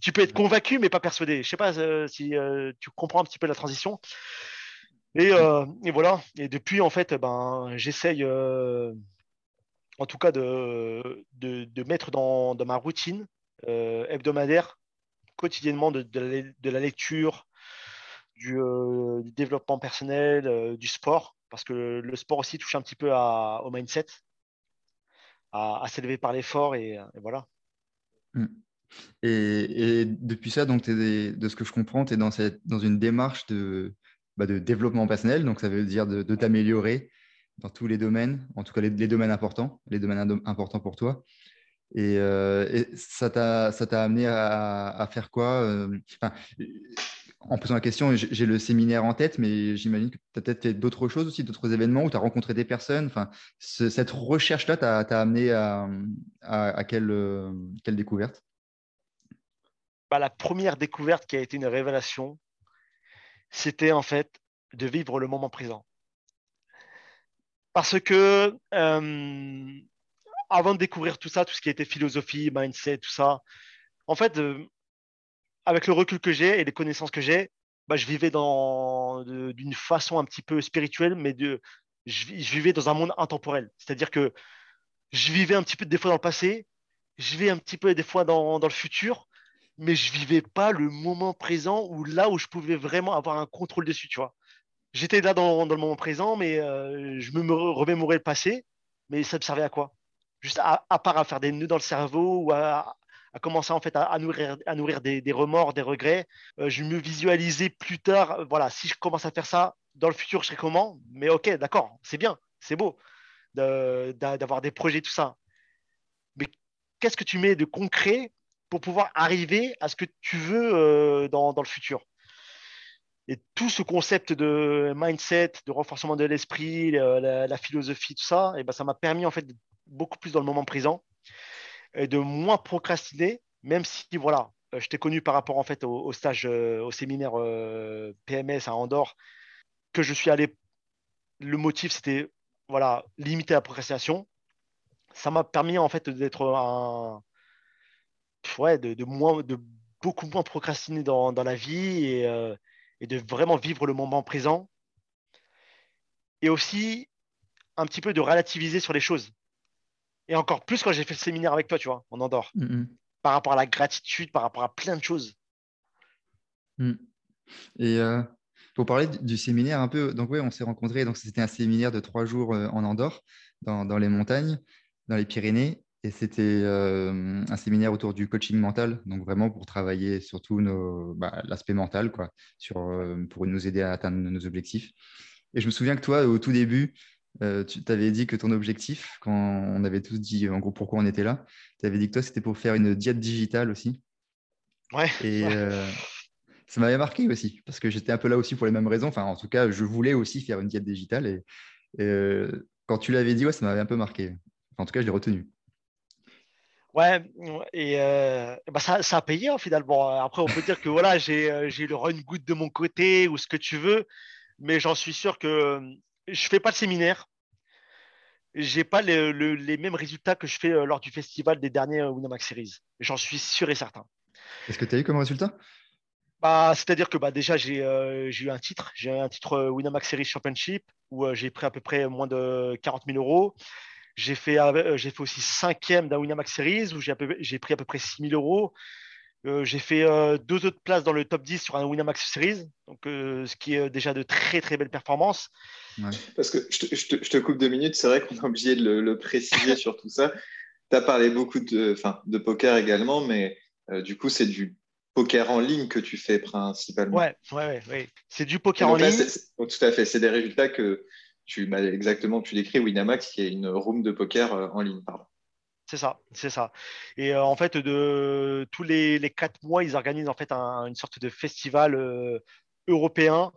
Tu peux être convaincu mais pas persuadé. Je sais pas euh, si euh, tu comprends un petit peu la transition. Et, euh, voilà. Et depuis en fait, ben j'essaye en tout cas de, mettre dans, ma routine hebdomadaire quotidiennement de la lecture, du, euh, du, développement personnel, euh, du sport, parce que le, sport aussi touche un petit peu à, au mindset, à, s'élever par l'effort, et, voilà. Mm. Et, depuis ça, donc, es, de ce que je comprends, tu es dans, cette, une démarche de, bah, de développement personnel, donc ça veut dire de, t'améliorer dans tous les domaines, en tout cas les, domaines importants, les domaines importants pour toi. Et, euh, ça t'a amené à, faire quoi en posant la question, j'ai le séminaire en tête, mais j'imagine que tu as peut-être fait d'autres choses aussi, d'autres événements où tu as rencontré des personnes. Enfin, ce, cette recherche-là t'a amené à quelle, euh, quelle, découverte? Bah, La première découverte qui a été une révélation, c'était en fait de vivre le moment présent. Parce que euh, avant de découvrir tout ça, tout ce qui était philosophie, mindset, tout ça, en fait, euh, avec le recul que j'ai et les connaissances que j'ai, bah, je vivais d'une façon un petit peu spirituelle, mais je, vivais dans un monde intemporel. C'est-à-dire que je vivais un petit peu des fois dans le passé, je vivais un petit peu des fois dans, dans le futur, mais je vivais pas le moment présent ou là où je pouvais vraiment avoir un contrôle dessus, tu vois. J'étais là dans, dans, le moment présent, mais euh, je me remémorais le passé, mais ça me servait à quoi? Juste à, à, part à faire des nœuds dans le cerveau ou à, à commencer en fait à, nourrir, des, remords, des regrets. Euh, je me visualisais plus tard, euh, voilà, si je commence à faire ça dans le futur, je serai comment? Mais ok, d'accord, c'est bien, c'est beau d'avoir de, des projets, tout ça. Mais qu'est-ce que tu mets de concret pour pouvoir arriver à ce que tu veux euh, dans, le futur? Et tout ce concept de mindset, de renforcement de l'esprit, la, philosophie, tout ça, eh ben ça m'a permis en fait beaucoup plus dans le moment présent et de moins procrastiner, même si voilà, euh, je t'ai connu par rapport en fait au, stage, euh, au séminaire euh, PMS à Andorre, que je suis allé. Le motif c'était voilà limiter la procrastination. Ça m'a permis en fait d'être un ouais de, moins de beaucoup moins procrastiner dans, la vie et de vraiment vivre le moment présent et aussi un petit peu de relativiser sur les choses et encore plus quand j'ai fait le séminaire avec toi, tu vois, on endort. Mm -hmm. Par rapport à la gratitude, par rapport à plein de choses. Hmm. Et euh, pour parler du, séminaire un peu, donc oui, on s'est rencontrés. Donc c'était un séminaire de trois jours euh, en Andorre, dans, dans, les montagnes, dans les Pyrénées. Et c'était euh, un séminaire autour du coaching mental, donc vraiment pour travailler surtout bah, l'aspect mental, quoi, sur, pour nous aider à atteindre nos objectifs. Et je me souviens que toi, au tout début, tu t'avais dit que ton objectif, quand on avait tous dit en gros pourquoi on était là, tu avais dit que toi, c'était pour faire une diète digitale aussi. Ouais. Et ça m'avait marqué aussi, parce que j'étais un peu là aussi pour les mêmes raisons. Enfin, en tout cas, je voulais aussi faire une diète digitale. Et, euh, quand tu l'avais dit, ouais, ça m'avait un peu marqué. en tout cas, je l'ai retenu. Ouais, et euh, bah ça, ça, a payé hein, finalement. Après, on peut dire que voilà, j'ai euh, le run good de mon côté ou ce que tu veux, mais j'en suis sûr que je fais pas le séminaire. J'ai pas les mêmes résultats que je fais lors du festival des derniers Winamax Series. J'en suis sûr et certain. Qu'est-ce que tu as eu comme résultat? Bah, C'est-à-dire que bah, déjà, euh, j'ai eu un titre. J'ai un titre euh, Winamax Series Championship où euh, j'ai pris à peu près moins de 40 000 euros. J'ai fait, j'ai fait aussi cinquième d'un Winamax Series où j'ai pris à peu près 6 000 euros. J'ai fait deux autres places dans le top 10 sur un Winamax Series, donc, ce qui est déjà de très très belles performances. Parce que je te, je, te, coupe deux minutes, c'est vrai qu'on est obligé de le, préciser sur tout ça. Tu as parlé beaucoup de, de poker également, mais du coup, c'est du poker en ligne que tu fais principalement. Ouais, ouais, ouais. C'est du poker en ligne. tout à fait. C'est des résultats que tu bah, exactement tu décris Winamax, qui est une room de poker euh, en ligne, pardon. C'est ça, c'est ça. Et euh, en fait, tous les, quatre mois, ils organisent en fait une sorte de festival euh, européen.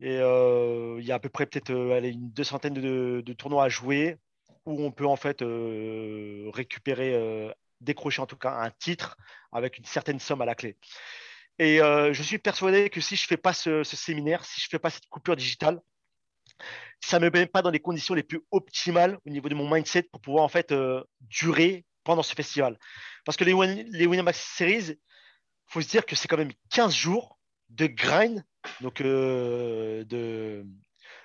Et il y a à peu près peut-être une deux de, de, tournois à jouer où on peut en fait récupérer décrocher en tout cas un titre avec une certaine somme à la clé. Et euh, je suis persuadé que si je ne fais pas ce, séminaire, si je ne fais pas cette coupure digitale, ça ne me met pas dans les conditions les plus optimales au niveau de mon mindset pour pouvoir en fait euh, durer pendant ce festival. Parce que les, les Winamax Series, il faut se dire que c'est quand même 15 jours de grind, donc euh, de,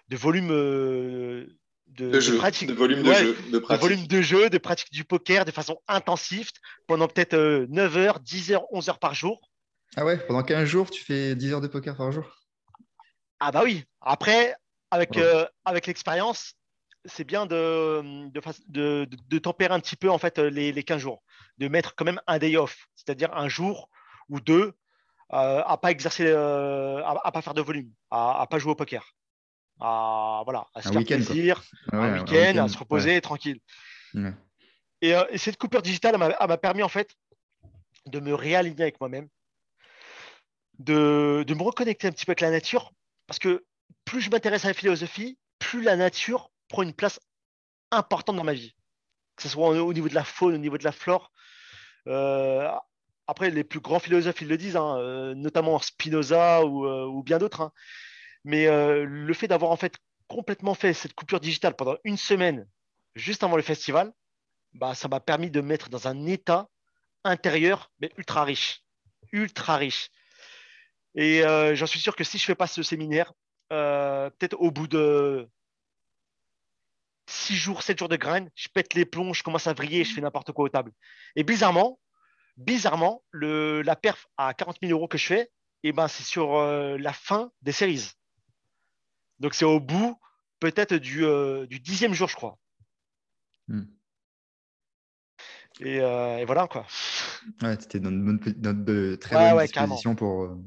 de, volume de, pratique, de volume de jeu, de, pratique. volume de jeu, de pratique du poker de façon intensive pendant peut-être 9 heures, 10 heures, 11 heures par jour. Ah ouais, pendant 15 jours, tu fais 10 heures de poker par jour? Ah bah oui. Après, avec, euh, avec l'expérience, c'est bien de, de, de, tempérer un petit peu en fait les, les 15 jours, de mettre quand même un day off, c'est-à-dire un jour ou deux euh, à pas exercer, euh, à, pas faire de volume, à, à pas jouer au poker. À, voilà, à se faire plaisir, un week-end, à se reposer tranquille. Euh, et, cette coupure digitale m'a permis en fait de me réaligner avec moi-même, de, de, me reconnecter un petit peu avec la nature, parce que plus je m'intéresse à la philosophie, plus la nature prend une place importante dans ma vie, que ce soit au, niveau de la faune, au niveau de la flore. Euh, après, les plus grands philosophes, ils le disent, hein, euh, notamment Spinoza ou, ou bien d'autres. Hein. Mais euh, le fait d'avoir en fait complètement fait cette coupure digitale pendant une semaine, juste avant le festival, bah, ça m'a permis de mettre dans un état intérieur mais ultra riche. Ultra riche. Et euh, j'en suis sûr que si je ne fais pas ce séminaire, euh, peut-être au bout de 6 jours, 7 jours de graines, je pète les plombs, je commence à vriller, je fais n'importe quoi aux tables. Et bizarrement, bizarrement, le, la perf à 40 000 euros que je fais, eh ben, c'est sur la fin des séries. Donc c'est au bout peut-être du, euh, du, dixième jour, je crois. Hmm. Euh, et, voilà quoi. Ouais, c'était dans une de très bonne disposition pour. Euh,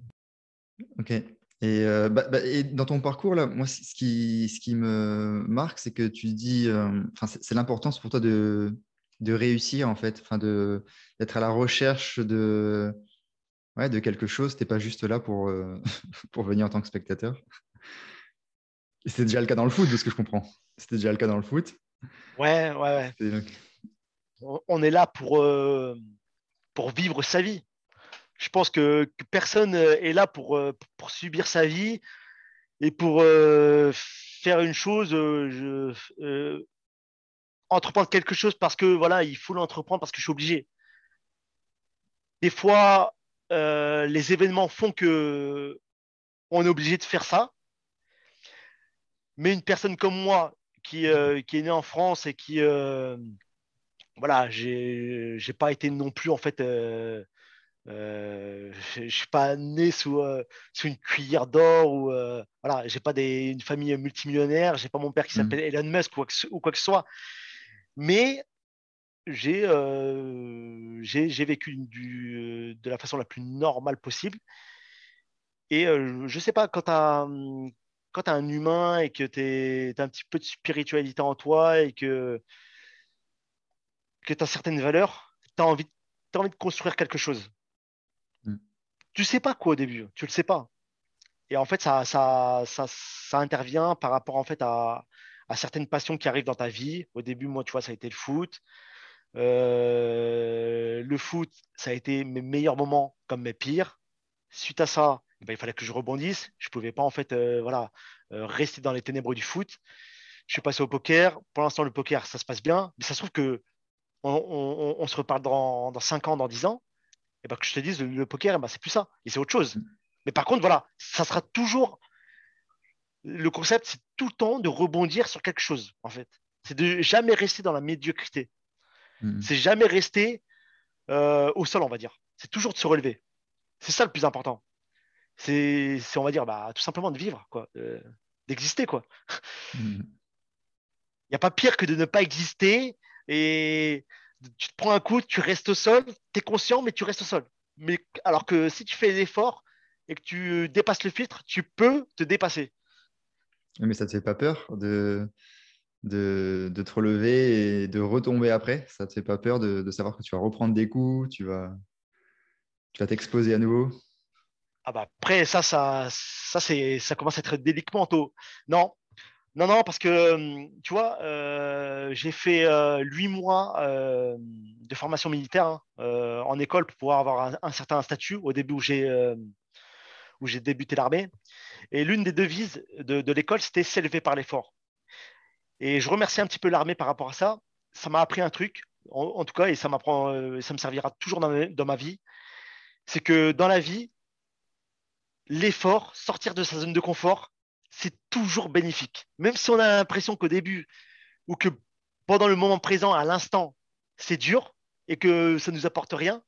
ok. Et, bah, bah, et, dans ton parcours là, moi, ce qui, ce qui me marque, c'est que tu dis, enfin, c'est l'importance pour toi de, de réussir en fait, enfin, d'être à la recherche de, ouais, de quelque chose. T'es pas juste là pour pour venir en tant que spectateur. C'était déjà le cas dans le foot, de ce que je comprends. C'était déjà le cas dans le foot. Ouais, ouais, ouais. On est là pour, euh, pour vivre sa vie. Je pense que, personne euh, est là pour, euh, pour subir sa vie et pour faire une chose, entreprendre quelque chose parce que voilà, il faut l'entreprendre parce que je suis obligé. Des fois, les événements font que on est obligé de faire ça mais une personne comme moi, qui, euh, qui est née en France et qui, euh, voilà, j'ai pas été non plus en fait euh, Euh, je ne suis pas né sous, sous une cuillère d'or ou voilà, j'ai pas des, une famille multimillionnaire, j'ai pas mon père qui s'appelle Elon Musk ou, ou, quoi que ce soit. Mais j'ai j'ai vécu du, de la façon la plus normale possible. Et je sais pas, quand tu as, quand un humain et que tu as un petit peu de spiritualité en toi et que, que tu as certaines valeurs, tu as envie, as envie de construire quelque chose. Tu sais pas quoi au début, tu le sais pas. Et en fait, ça, ça, ça, intervient par rapport en fait à, certaines passions qui arrivent dans ta vie. Au début, moi, tu vois, ça a été le foot. Euh, le foot, ça a été mes meilleurs moments comme mes pires. Suite à ça, eh ben, il fallait que je rebondisse. Je pouvais pas en fait euh, voilà, euh, rester dans les ténèbres du foot. Je suis passé au poker. Pour l'instant, le poker, ça se passe bien. Mais ça se trouve que on, se reparle dans, dans 5 ans, dans 10 ans. Et ben, que je te dise, le, poker, eh ben, c'est plus ça. Et c'est autre chose. Mais par contre, voilà, ça sera toujours. Le concept, c'est tout le temps de rebondir sur quelque chose, en fait. C'est de jamais rester dans la médiocrité. Mm. C'est jamais rester euh, au sol, on va dire. C'est toujours de se relever. C'est ça le plus important. C'est, on va dire, bah, tout simplement de vivre, quoi, euh, d'exister, quoi. Il mm. n'y a pas pire que de ne pas exister et tu te prends un coup, tu restes au sol, tu es conscient, mais tu restes au sol. Mais alors que si tu fais l'effort et que tu dépasses le filtre, tu peux te dépasser. Mais ça ne te fait pas peur de, de, te relever et de retomber après? Ça te fait pas peur de, savoir que tu vas reprendre des coups, tu vas tu vas t'exposer à nouveau? Ah bah après, ça, ça, ça, ça commence à être déliquement tôt. Non, non, non, parce que tu vois, euh, j'ai fait euh, huit mois euh, de formation militaire hein, en école pour pouvoir avoir un, certain statut au début où j'ai débuté l'armée. Et l'une des devises de, l'école, c'était s'élever par l'effort. Et je remercie un petit peu l'armée par rapport à ça. Ça m'a appris un truc, en, tout cas, et ça m'apprend, ça me servira toujours dans ma, vie. C'est que dans la vie, l'effort, sortir de sa zone de confort, c'est toujours bénéfique. Même si on a l'impression qu'au début ou que pendant le moment présent, à l'instant, c'est dur et que ça ne nous apporte rien,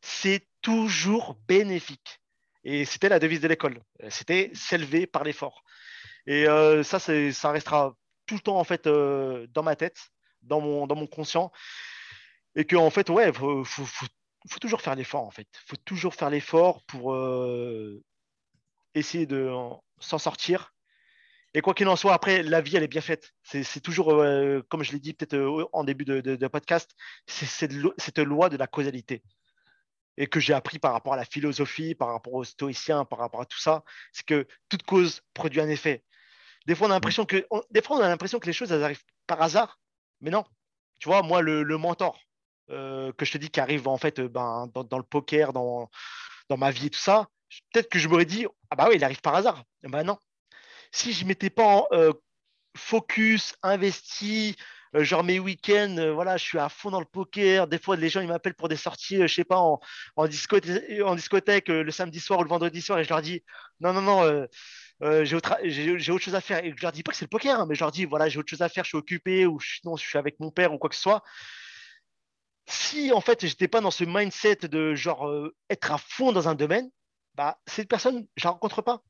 c'est toujours bénéfique. Et c'était la devise de l'école. C'était s'élever par l'effort. Et euh, ça, ça restera tout le temps en fait euh, dans ma tête, dans mon, conscient. Et que en fait, ouais, faut, toujours faire l'effort en fait. Faut toujours faire l'effort pour euh, essayer de s'en sortir. Et quoi qu'il en soit, après, la vie, elle est bien faite. C'est toujours, euh, comme je l'ai dit peut-être en début de, podcast, c'est cette loi de la causalité. Et que j'ai appris par rapport à la philosophie, par rapport aux stoïciens, par rapport à tout ça, c'est que toute cause produit un effet. Des fois, on a l'impression que, des fois, on a l'impression que les choses arrivent par hasard, mais non. Tu vois, moi, le, mentor euh, que je te dis qui arrive en fait ben, dans, le poker, dans, dans ma vie et tout ça, peut-être que je m'aurais dit ah bah oui, il arrive par hasard. Ben non. Si je m'étais pas en, euh, focus, investi, euh, genre mes week-ends, voilà, je suis à fond dans le poker. Des fois, les gens ils m'appellent pour des sorties, je sais pas, en, en, discothèque, le samedi soir ou le vendredi soir, et je leur dis non, non, non euh, j'ai autre, autre, chose à faire. Et je leur dis pas que c'est le poker, hein, mais je leur dis voilà, j'ai autre chose à faire, je suis occupé ou je, je suis avec mon père ou quoi que ce soit. Si en fait, j'étais pas dans ce mindset de genre euh, être à fond dans un domaine, bah, cette personne, je la rencontre pas.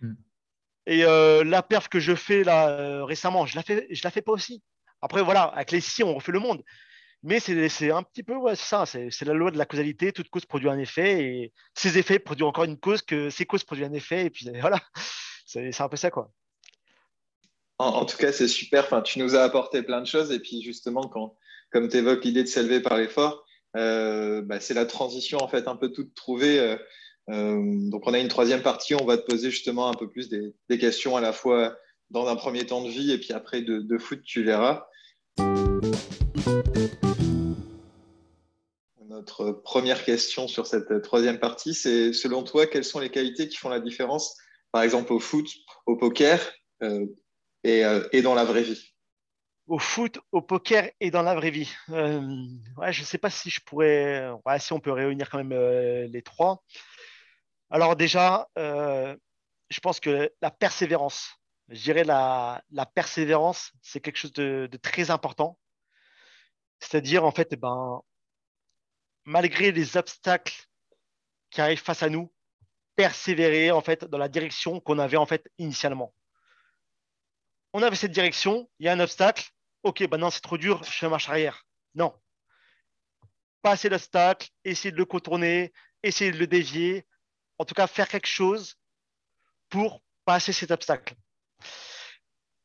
Hmm. Et euh, la perf que je fais là récemment, je la fais, je la fais pas aussi. Après, voilà, avec les si, on refait le monde. Mais c'est un petit peu ouais, ça, c'est la loi de la causalité, toute cause produit un effet, et ces effets produisent encore une cause, que ces causes produisent un effet, et puis voilà, c'est un peu ça quoi. En, tout cas, c'est super, enfin, tu nous as apporté plein de choses, et puis justement, quand, comme tu évoques l'idée de s'élever par l'effort, euh, bah, c'est la transition en fait un peu toute trouvée. Euh, donc on a une troisième partie, on va te poser justement un peu plus des, questions à la fois dans un premier temps de vie et puis après de, foot, tu verras. Notre première question sur cette troisième partie, c'est selon toi, quelles sont les qualités qui font la différence, par exemple au foot, au poker euh, euh, et, dans la vraie vie? Au foot, au poker et dans la vraie vie. Ouais, je ne sais pas si je pourrais, si on peut réunir quand même les trois. Alors déjà, je pense que la persévérance, je dirais la, persévérance, c'est quelque chose de, très important. C'est-à-dire, en fait, eh ben, malgré les obstacles qui arrivent face à nous, persévérer en fait dans la direction qu'on avait en fait initialement. On avait cette direction, il y a un obstacle, ok, bah non, c'est trop dur, je fais marche arrière. Non. Passer l'obstacle, essayer de le contourner, essayer de le dévier, en tout cas faire quelque chose pour passer cet obstacle.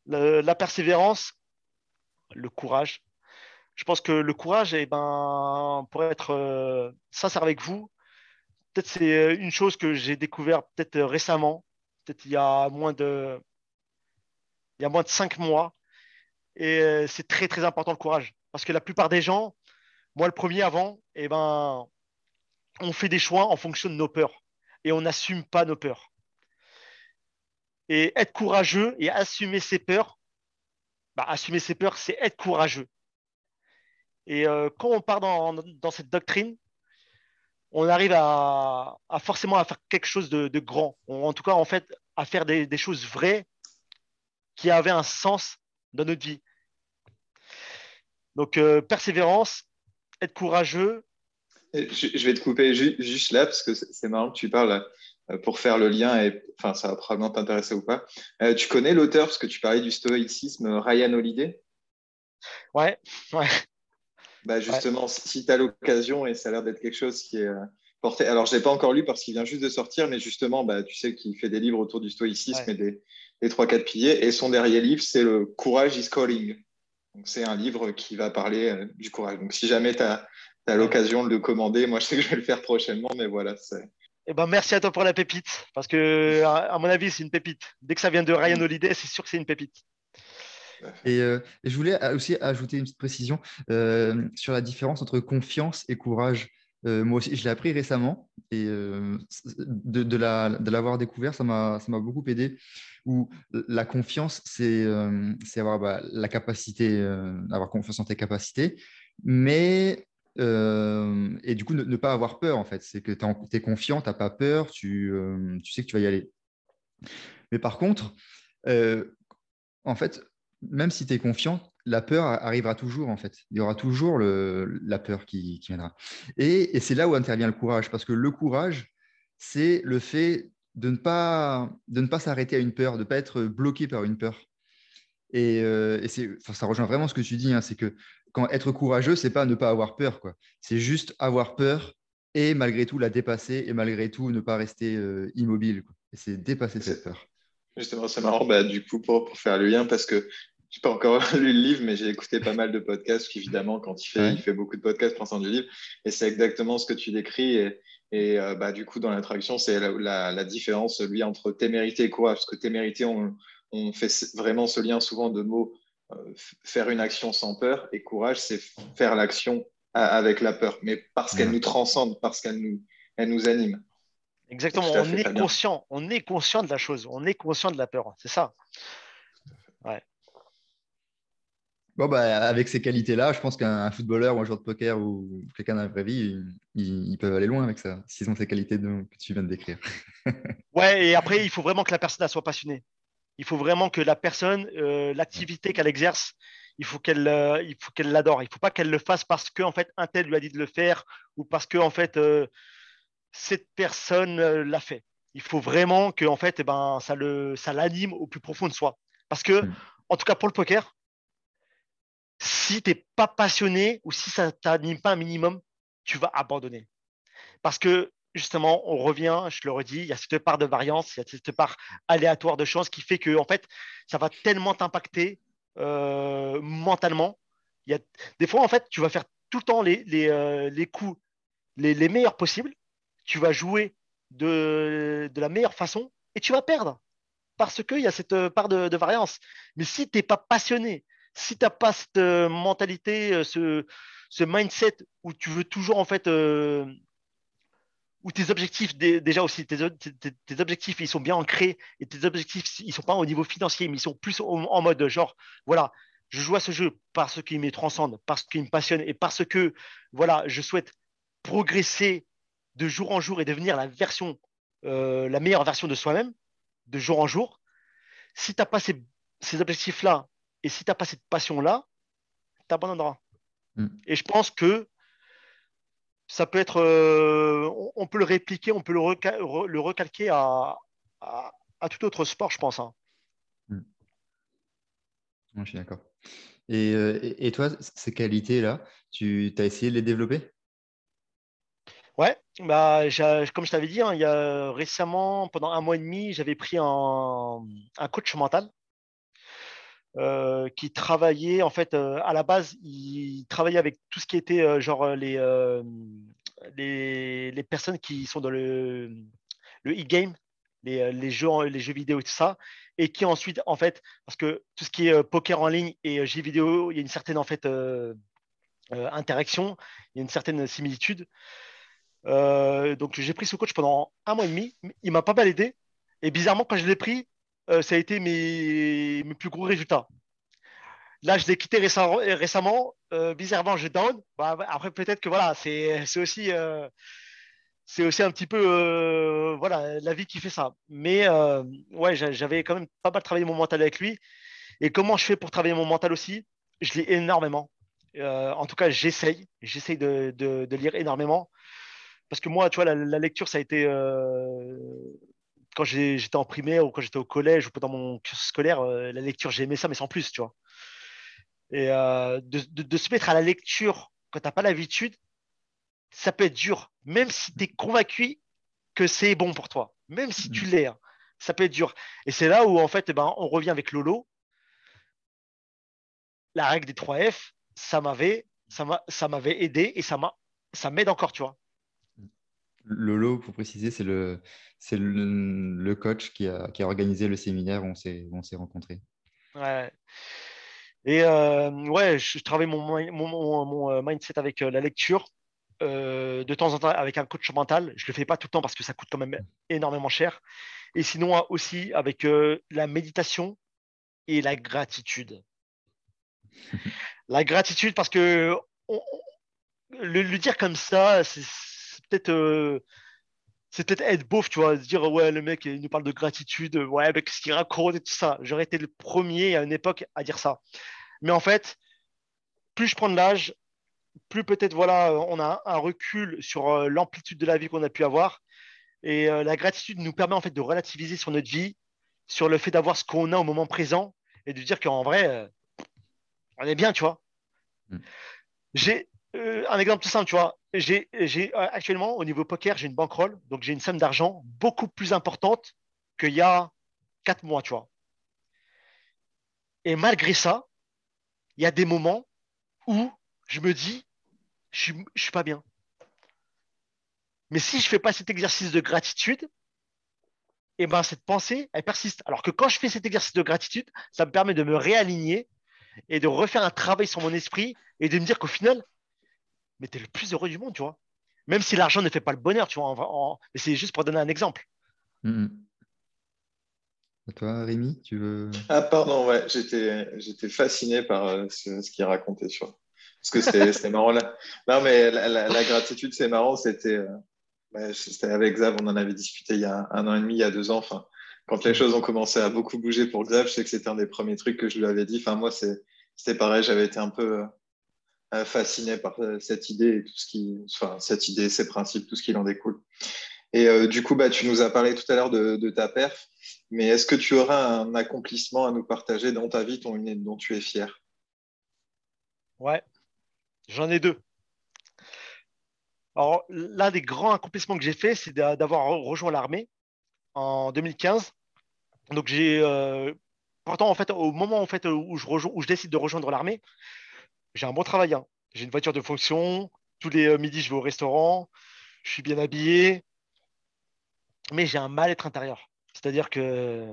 la persévérance, le courage. Je pense que le courage, eh ben, pour être euh, sincère avec vous, peut-être c'est euh, une chose que j'ai découvert peut-être euh, récemment, peut-être il y a moins de, il y a moins de cinq mois. Et c'est très très important le courage, parce que la plupart des gens, moi le premier avant, eh ben, on fait des choix en fonction de nos peurs et on n'assume pas nos peurs. Et être courageux et assumer ses peurs, bah, assumer ses peurs, c'est être courageux. Et euh, quand on part dans, cette doctrine, on arrive à, forcément à faire quelque chose de, grand. en tout cas, en fait, à faire des, choses vraies qui avaient un sens dans notre vie. Donc, euh, persévérance, être courageux. Je, vais te couper juste là, parce que c'est marrant que tu parles euh, pour faire le lien, et enfin, ça va probablement t'intéresser ou pas. tu connais l'auteur, parce que tu parlais du stoïcisme, Ryan Holiday? Ouais, ouais. Bah justement, si tu as l'occasion, et ça a l'air d'être quelque chose qui est euh, porté. Alors, je ne l'ai pas encore lu parce qu'il vient juste de sortir, mais justement, bah, tu sais qu'il fait des livres autour du stoïcisme et des, des 3-4 piliers. Et son dernier livre, c'est Le Courage is Calling. C'est un livre qui va parler euh, du courage. Donc, si jamais tu as, l'occasion de le commander, moi, je sais que je vais le faire prochainement, mais voilà. Eh ben, merci à toi pour la pépite, parce que, à mon avis, c'est une pépite. Dès que ça vient de Ryan mm. Holiday, c'est sûr que c'est une pépite. Euh, et, je voulais aussi ajouter une petite précision euh, sur la différence entre confiance et courage. Euh, moi aussi, je l'ai appris récemment et de, l'avoir découvert, ça m'a beaucoup aidé. Où la confiance, c'est avoir bah, la capacité, avoir confiance en tes capacités, mais et du coup, ne, pas avoir peur, en fait. C'est que tu es, confiant, tu n'as pas peur, tu, sais que tu vas y aller. Mais par contre, en fait, même si tu es confiant, la peur arrivera toujours, en fait. Il y aura toujours la peur qui, viendra. Et, c'est là où intervient le courage, parce que le courage, c'est le fait de ne pas, s'arrêter à une peur, de ne pas être bloqué par une peur. Et, ça rejoint vraiment ce que tu dis, hein, c'est que quand être courageux, c'est pas ne pas avoir peur, quoi. C'est juste avoir peur et malgré tout la dépasser et malgré tout ne pas rester euh, immobile. Et c'est dépasser cette peur. Justement, c'est marrant, bah, du coup, pour, pour, faire le lien, parce que je n'ai pas encore lu le livre, mais j'ai écouté pas mal de podcasts. Évidemment, quand il fait, il fait beaucoup de podcasts pensant du livre. Et c'est exactement ce que tu décris. Et, et euh, bah, du coup, dans la traduction, c'est la, la, différence lui, entre témérité et courage. Parce que témérité, on, on fait vraiment ce lien souvent de mots faire une action sans peur. Et courage, c'est faire l'action avec la peur, mais parce qu'elle nous transcende, parce qu'elle nous, elle nous anime. Exactement, on est conscient, on est conscient de la chose, on est conscient de la peur, c'est ça. Ouais. Bon, bah, avec ces qualités-là, je pense qu'un footballeur ou un joueur de poker ou quelqu'un dans la vraie vie, ils, peuvent aller loin avec ça, s'ils ont ces qualités que tu viens de décrire. ouais, et après, il faut vraiment que la personne soit passionnée. Il faut vraiment que la personne, euh, l'activité qu'elle exerce, il faut qu'elle euh, il faut qu'elle l'adore. Il ne faut pas qu'elle le fasse parce qu'en fait, un tel lui a dit de le faire ou parce que en fait, euh, cette personne l'a fait. Il faut vraiment que en fait, eh ben, ça l'anime ça au plus profond de soi. Parce que, hmm. en tout cas pour le poker, si tu n'es pas passionné ou si ça ne t'anime pas un minimum, tu vas abandonner. Parce que justement, on revient, je le redis, il y a cette part de variance, il y a cette part aléatoire de chance qui fait que en fait, ça va tellement t'impacter euh, mentalement. Il y a, des fois, en fait, tu vas faire tout le temps les, euh, coups les, meilleurs possibles. Tu vas jouer de, la meilleure façon et tu vas perdre parce qu'il y a cette part de, variance. Mais si tu n'es pas passionné, si tu n'as pas cette euh, mentalité, euh, ce, mindset où tu veux toujours en fait, euh, où tes objectifs, déjà aussi, tes, objectifs, ils sont bien ancrés et tes objectifs, ils ne sont pas au niveau financier, mais ils sont plus en mode genre, voilà, je joue à ce jeu parce qu'il me transcende, parce qu'il me passionne et parce que, voilà, je souhaite progresser de jour en jour et devenir la version, la meilleure version de soi-même, de jour en jour. Si tu n'as pas ces, ces objectifs-là et si tu n'as pas cette passion-là, tu abandonneras. Mm. Et je pense que ça peut être, euh, on, peut le répliquer, on peut le, le recalquer à, à, tout autre sport, je pense. Hein. Hmm. Je suis d'accord. Et, euh, et, toi, ces qualités-là, tu as essayé de les développer? Ouais, bah, comme je t'avais dit, hein, il y a récemment, pendant un mois et demi, j'avais pris un, un, coach mental euh, qui travaillait, en fait, euh, à la base, il travaillait avec tout ce qui était euh, genre les, les, les, personnes qui sont dans le, le e-game, les, les, jeux, les jeux vidéo et tout ça, et qui ensuite, en fait, parce que tout ce qui est poker en ligne et jeux vidéo, il y a une certaine, en fait, interaction, il y a une certaine similitude. donc j'ai pris ce coach pendant un mois et demi. Il m'a pas mal aidé. Et bizarrement, quand je l'ai pris, euh, ça a été mes, mes, plus gros résultats. Là, je l'ai quitté récemment. Euh, bizarrement, je down. Bah, après, peut-être que voilà, c'est aussi, euh, aussi un petit peu voilà, la vie qui fait ça. Mais ouais, j'avais quand même pas mal travaillé mon mental avec lui. Et comment je fais pour travailler mon mental aussi? Je lis énormément. en tout cas, j'essaye. J'essaye de, de, lire énormément. Parce que moi, tu vois, la lecture, ça a été quand j'étais en primaire ou quand j'étais au collège ou pendant mon cursus scolaire, euh, la lecture, j'aimais ça, mais sans plus, tu vois. Et euh, de, se mettre à la lecture quand tu n'as pas l'habitude, ça peut être dur, même si tu es convaincu que c'est bon pour toi, même si tu mm. l'es, hein, ça peut être dur. Et c'est là où, en fait, eh ben, on revient avec Lolo. La règle des 3 F, ça m'avait ça m'avait aidé et ça m'aide encore, tu vois. Lolo, pour préciser, c'est le, c'est le, coach qui a, qui a, organisé le séminaire où on s'est, on s'est rencontrés. Ouais. Et euh, ouais, je, travaille mon, mon, mon, euh, mindset avec euh, la lecture. de temps en temps avec un coach mental. Je ne le fais pas tout le temps parce que ça coûte quand même énormément cher. Et sinon aussi avec la méditation et la gratitude. la gratitude parce que le, le, dire comme ça, c'est peut-être euh, c'est peut-être être beauf, tu vois, se dire ouais, le mec, il nous parle de gratitude, ouais, avec ce qu'il raconte et tout ça. J'aurais été le premier à une époque à dire ça. Mais en fait, plus je prends de l'âge, plus peut-être voilà, on a un recul sur euh, l'amplitude de la vie qu'on a pu avoir. Et euh, la gratitude nous permet en fait de relativiser sur notre vie, sur le fait d'avoir ce qu'on a au moment présent et de dire qu'en vrai, on est bien, tu vois. Mm. J'ai un exemple tout simple, tu vois j'ai euh, actuellement au niveau poker, j'ai une bankroll, donc j'ai une somme d'argent beaucoup plus importante qu'il y a quatre mois, tu vois. Et malgré ça, il y a des moments où je me dis, je ne suis pas bien. Mais si je ne fais pas cet exercice de gratitude, eh ben, cette pensée, elle persiste. Alors que quand je fais cet exercice de gratitude, ça me permet de me réaligner et de refaire un travail sur mon esprit et de me dire qu'au final, mais tu es le plus heureux du monde, tu vois. Même si l'argent ne fait pas le bonheur, tu vois. Mais c'est juste pour donner un exemple. Mm, mm. toi, Rémi, tu veux. Ah, pardon, ouais, j'étais fasciné par euh, ce, qu'il racontait sur. Parce que c'était marrant là. Non, mais la, gratitude, c'est marrant. C'était euh, avec Xav, on en avait discuté il y a un an et demi, il y a deux ans. Enfin, quand les choses ont commencé à beaucoup bouger pour Xav, je sais que c'était un des premiers trucs que je lui avais dit. Enfin, moi, c'était pareil, j'avais été un peu euh, fasciné par euh, cette idée et tout ce qui, enfin, cette idée, ces principes, tout ce qui en découle. Et euh, du coup, bah, tu nous as parlé tout à l'heure de, ta perf, mais est-ce que tu auras un accomplissement à nous partager dans ta vie ton, dont tu es fier? Ouais, j'en ai deux. Alors, l'un des grands accomplissements que j'ai fait, c'est d'avoir rejoint l'armée en 2015. Donc, j'ai. pourtant, en fait, au moment en fait, où, je où je décide de rejoindre l'armée, j'ai un bon travail. Hein. J'ai une voiture de fonction. Tous les euh, midis, je vais au restaurant. Je suis bien habillé. Mais j'ai un mal-être intérieur. C'est-à-dire que,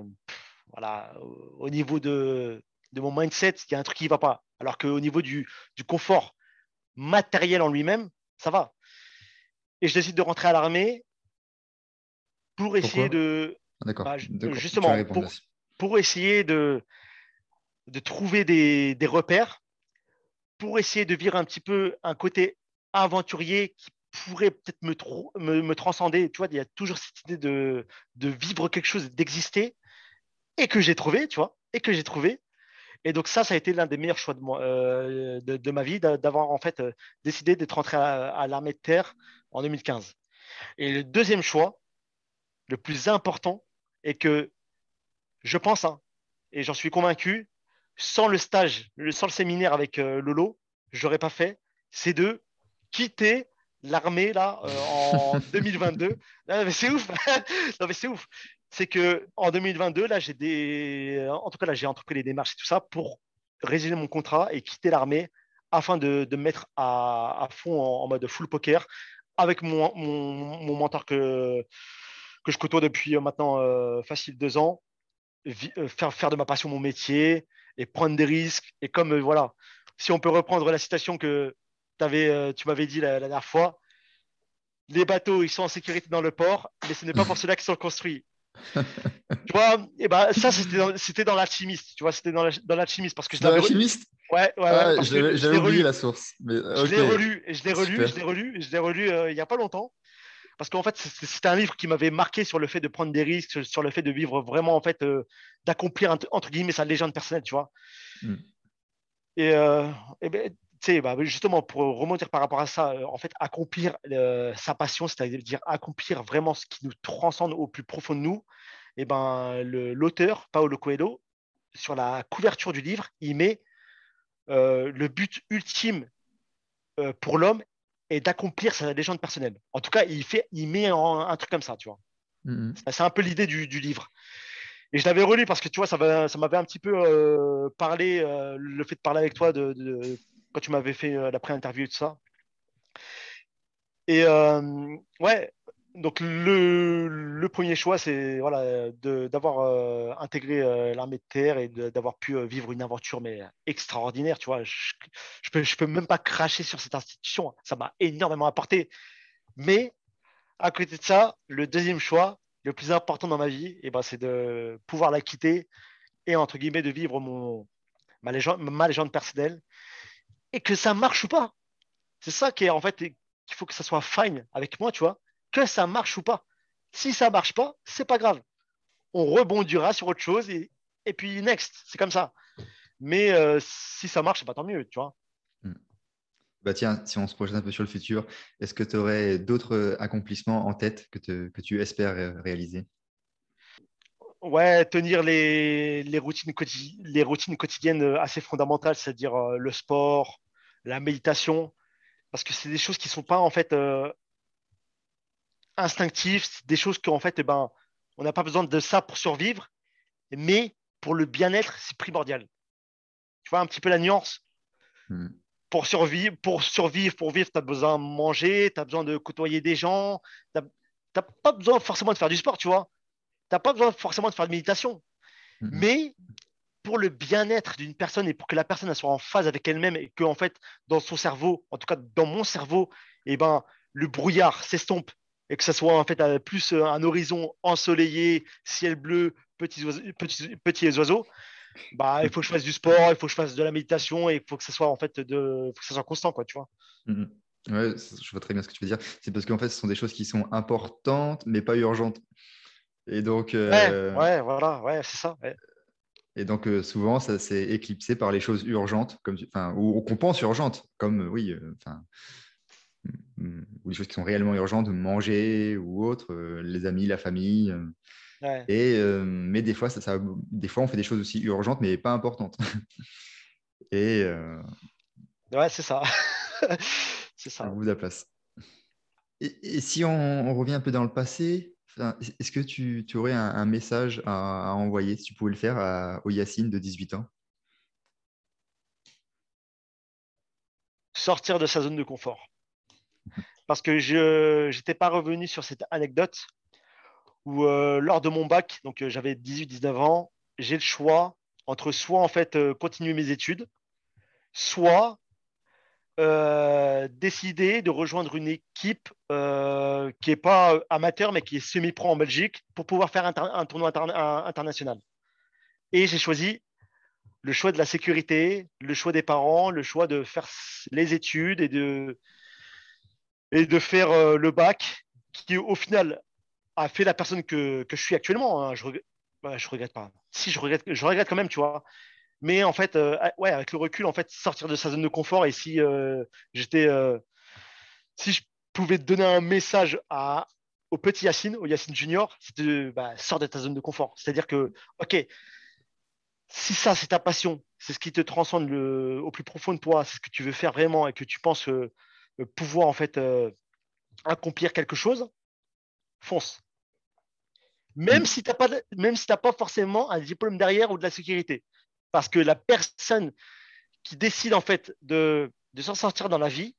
voilà, au niveau de, mon mindset, il y a un truc qui ne va pas. Alors qu'au niveau du, confort matériel en lui-même, ça va. Et je décide de rentrer à l'armée pour essayer de. Ah, bah, justement, pour, essayer de, de trouver des, des repères pour essayer de vivre un petit peu un côté aventurier qui pourrait peut-être me, me, transcender. Tu vois, il y a toujours cette idée de, de vivre quelque chose, d'exister, et que j'ai trouvé, tu vois, et que j'ai trouvé. Et donc ça, ça a été l'un des meilleurs choix de, moi, euh, de, ma vie, d'avoir en fait euh, décidé d'être rentré à, l'armée de terre en 2015. Et le deuxième choix, le plus important, est que je pense, hein, et j'en suis convaincu, sans le stage, sans le séminaire avec euh, Lolo, je n'aurais pas fait, c'est de quitter l'armée là en 2022. c'est ouf. non, mais c'est ouf c'est que en 2022, là, j'ai des, en tout cas là, j'ai entrepris les démarches et tout ça pour résilier mon contrat et quitter l'armée afin de, me mettre à, fond en, mode full poker avec mon, mon, mentor que, que je côtoie depuis euh, maintenant euh, facile deux ans, euh, faire, faire de ma passion mon métier et prendre des risques. Et comme voilà, si on peut reprendre la citation que avais, tu m'avais dit la, la, dernière fois, les bateaux, ils sont en sécurité dans le port, mais ce n'est pas pour cela qu'ils sont construits tu vois, et ben ça c'était dans, l'alchimiste, tu vois, c'était dans l'alchimiste parce que je l'alchimiste? Ouais, ouais, ah, J'avais oublié la source. Mais, Je l'ai relu, et je l'ai relu, je l'ai relu, je l'ai relu euh, il n'y a pas longtemps. Parce qu'en fait, c'était un livre qui m'avait marqué sur le fait de prendre des risques, sur le fait de vivre vraiment, en fait, euh, d'accomplir, entre guillemets, sa légende personnelle, tu vois. Hmm. Et, euh, et ben, bah, justement, pour remonter par rapport à ça, en fait, accomplir sa passion, c'est-à-dire accomplir vraiment ce qui nous transcende au plus profond de nous, et ben, l'auteur, Paolo Coelho, sur la couverture du livre, il met le but ultime pour l'homme est d'accomplir sa légende personnelle. En tout cas, il, fait, il met un truc comme ça, tu vois. Mmh c'est un peu l'idée du, livre. Et je l'avais relu parce que tu vois, ça, m'avait un petit peu parlé, le fait de parler avec toi de, quand tu m'avais fait la pré-interview et tout ça. Et ouais, donc le, premier choix, c'est d'avoir euh, intégré euh, l'armée de terre et d'avoir pu euh, vivre une aventure extraordinaire. Tu vois, je, peux, même pas cracher sur cette institution. Ça m'a énormément apporté. Mais à côté de ça, le deuxième choix, le plus important dans ma vie, eh ben, c'est de pouvoir la quitter et entre guillemets de vivre ma, légende, ma personnelle et que ça marche ou pas. C'est ça qui est en fait, qu'il faut que ça soit fine avec moi, tu vois que ça marche ou pas. Si ça marche pas, c'est pas grave. On rebondira sur autre chose et, et puis next, c'est comme ça. Mais euh, si ça marche, c'est pas tant mieux, tu vois. Hmm. Bah tiens, si on se projette un peu sur le futur, est-ce que tu aurais d'autres euh, accomplissements en tête que, que tu espères euh, réaliser? Ouais, tenir les, les, routines les routines quotidiennes assez fondamentales, c'est-à-dire le sport, la méditation, parce que c'est des choses qui ne sont pas en fait instinctif, des choses qu'en fait, eh ben, on n'a pas besoin de ça pour survivre, mais pour le bien-être, c'est primordial. Tu vois un petit peu la nuance hmm. Pour survivre, pour survivre, pour vivre, tu as besoin de manger, tu as besoin de côtoyer des gens, tu n'as pas besoin forcément de faire du sport, tu vois. Tu n'as pas besoin forcément de faire de méditation. Hmm. Mais pour le bien-être d'une personne et pour que la personne soit en phase avec elle-même et que, en fait, dans son cerveau, en tout cas dans mon cerveau, eh ben, le brouillard s'estompe et que ce soit en fait plus euh, un horizon ensoleillé, ciel bleu, petits oiseaux, petits, oiseaux, bah, il faut que je fasse du sport, il faut que je fasse de la méditation et il faut que ce soit en fait de, que ça soit constant, quoi, tu vois. Mmh ouais, je vois très bien ce que tu veux dire. C'est parce qu'en fait, ce sont des choses qui sont importantes, mais pas urgentes. Et donc. Euh, ouais, voilà, ouais, c'est ça. Et donc, euh, souvent, ça s'est éclipsé par les choses urgentes, comme, enfin, ou, qu'on pense urgentes, comme, oui, enfin ou des choses qui sont réellement urgentes, manger ou autre, euh, les amis, la famille. Euh. Et, euh, mais des fois, ça, ça, des fois, on fait des choses aussi urgentes, mais pas importantes. et ouais, c'est ça. c'est ça. On vous la place. Et, si on, revient un peu dans le passé, est-ce que tu, tu aurais un, message à, envoyer, si tu pouvais le faire, à, au Yacine de 18 ans? Sortir de sa zone de confort parce que je n'étais pas revenu sur cette anecdote où euh, lors de mon bac, donc euh, j'avais 18-19 ans, j'ai le choix entre soit en fait euh, continuer mes études, soit décider de rejoindre une équipe qui n'est pas amateur mais qui est semi-pro en Belgique pour pouvoir faire un, tournoi international. Et j'ai choisi le choix de la sécurité, le choix des parents, le choix de faire les études et de, et de faire euh, le bac qui, au final, a fait la personne que, je suis actuellement. Hein. Je, regrette, je regrette pas. Si, je regrette, je regrette quand même, tu vois. Mais en fait, euh, ah, ouais, avec le recul, en fait, sortir de sa zone de confort. Et si euh, j'étais, si je pouvais donner un message à, au petit Yacine, au Yacine Junior, de bah, sors de ta zone de confort. C'est-à-dire que, ok, si ça c'est ta passion, c'est ce qui te transcende le, au plus profond de toi, c'est ce que tu veux faire vraiment et que tu penses pouvoir en fait accomplir quelque chose, fonce. Même si tu n'as pas, même si pas forcément un diplôme derrière ou de la sécurité. Parce que la personne qui décide en fait de, s'en sortir dans la vie,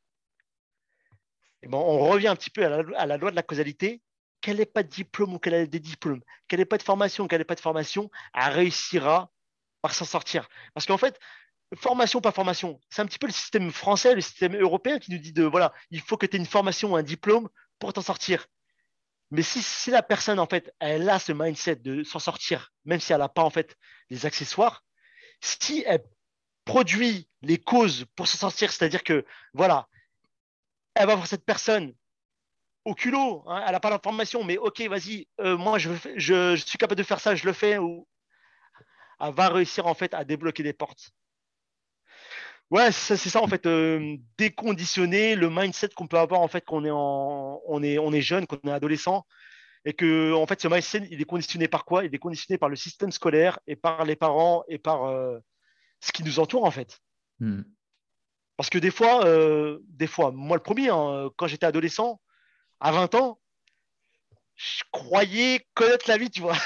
eh ben, on revient un petit peu à la, loi de la causalité. Qu'elle n'ait pas de diplôme ou qu'elle ait des diplômes, qu'elle n'ait pas de formation ou qu'elle n'ait pas de formation, elle réussira par s'en sortir. Parce qu'en fait, formation, pas formation, c'est un petit peu le système français, le système européen qui nous dit de voilà, il faut que tu aies une formation ou un diplôme pour t'en sortir. Mais si, si, la personne, en fait, elle a ce mindset de s'en sortir, même si elle n'a pas, en fait, les accessoires, si elle produit les causes pour s'en sortir, c'est-à-dire que, voilà, elle va voir cette personne au culot, hein, elle n'a pas l'information, mais ok, vas-y, euh, moi, je, je, suis capable de faire ça, je le fais, ou elle va réussir, en fait, à débloquer des portes. Ouais, c'est ça en fait, euh, déconditionner le mindset qu'on peut avoir en fait qu'on est on est on est jeune, qu'on est adolescent, et que en fait ce mindset il est conditionné par quoi? Il est conditionné par le système scolaire et par les parents et par euh, ce qui nous entoure en fait. Hmm. Parce que des fois, euh, des fois, moi le premier, hein, quand j'étais adolescent, à 20 ans, je croyais connaître la vie, tu vois.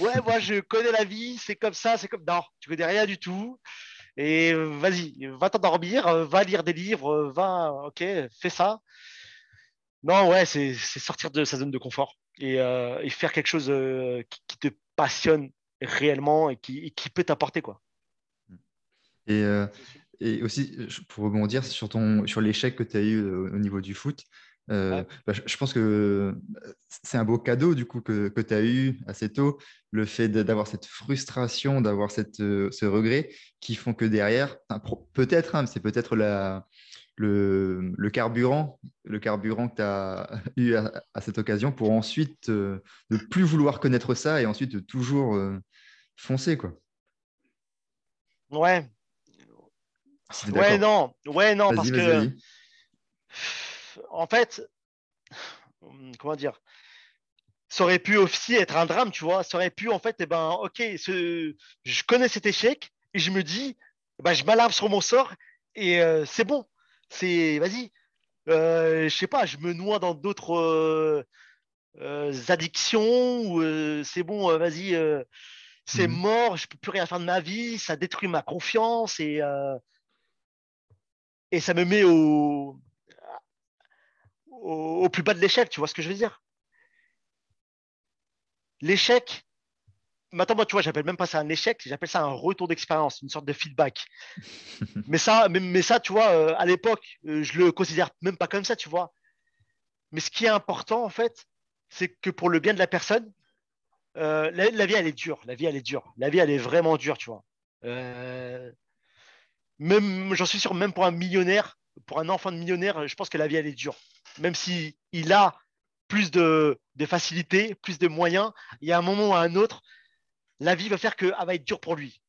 Ouais, moi je connais la vie, c'est comme ça, c'est comme. Non, tu connais rien du tout. Et vas-y, va t'endormir, va lire des livres, va, ok, fais ça. Non, ouais, c'est sortir de sa zone de confort et, euh, faire quelque chose euh, qui, te passionne réellement et qui, peut t'apporter quoi. Et, euh, et, aussi, pour rebondir sur, ton, sur l'échec que tu as eu au niveau du foot, bah, je, pense que c'est un beau cadeau du coup que, que tu as eu assez tôt, le fait d'avoir cette frustration, d'avoir ce regret qui font que derrière, peut-être, hein, c'est peut-être la, le, le, carburant, le carburant que tu as eu à, cette occasion pour ensuite euh, ne plus vouloir connaître ça et ensuite de toujours euh, foncer. Quoi. Ouais. ouais, non. Ouais, non, parce que. En fait, comment dire ça aurait pu aussi être un drame, tu vois. Ça aurait pu, en fait, eh ben, ok, ce... je connais cet échec et je me dis, eh ben, je m'alarme sur mon sort et euh, c'est bon c'est vas-y, euh, je sais pas, je me noie dans d'autres euh, euh, addictions ou c'est bon, vas-y, c'est mhm. mort, je peux plus rien faire de ma vie, ça détruit ma confiance et et ça me met au, au plus bas de l'échec, tu vois ce que je veux dire? L'échec, Maintenant, moi, tu vois, j'appelle même pas ça un échec, j'appelle ça un retour d'expérience, une sorte de feedback. mais, ça, mais, ça, tu vois, euh, à l'époque, euh, je le considère même pas comme ça, tu vois. Mais ce qui est important, en fait, c'est que pour le bien de la personne, euh, la, vie, elle est dure. La vie, elle est dure. La vie, elle est vraiment dure, tu vois. même, j'en suis sûr, même pour un millionnaire, pour un enfant de millionnaire, je pense que la vie, elle est dure. Même s'il il a plus de, de facilité, plus de moyens, il y a un moment ou un autre, la vie va faire qu'elle va être dure pour lui.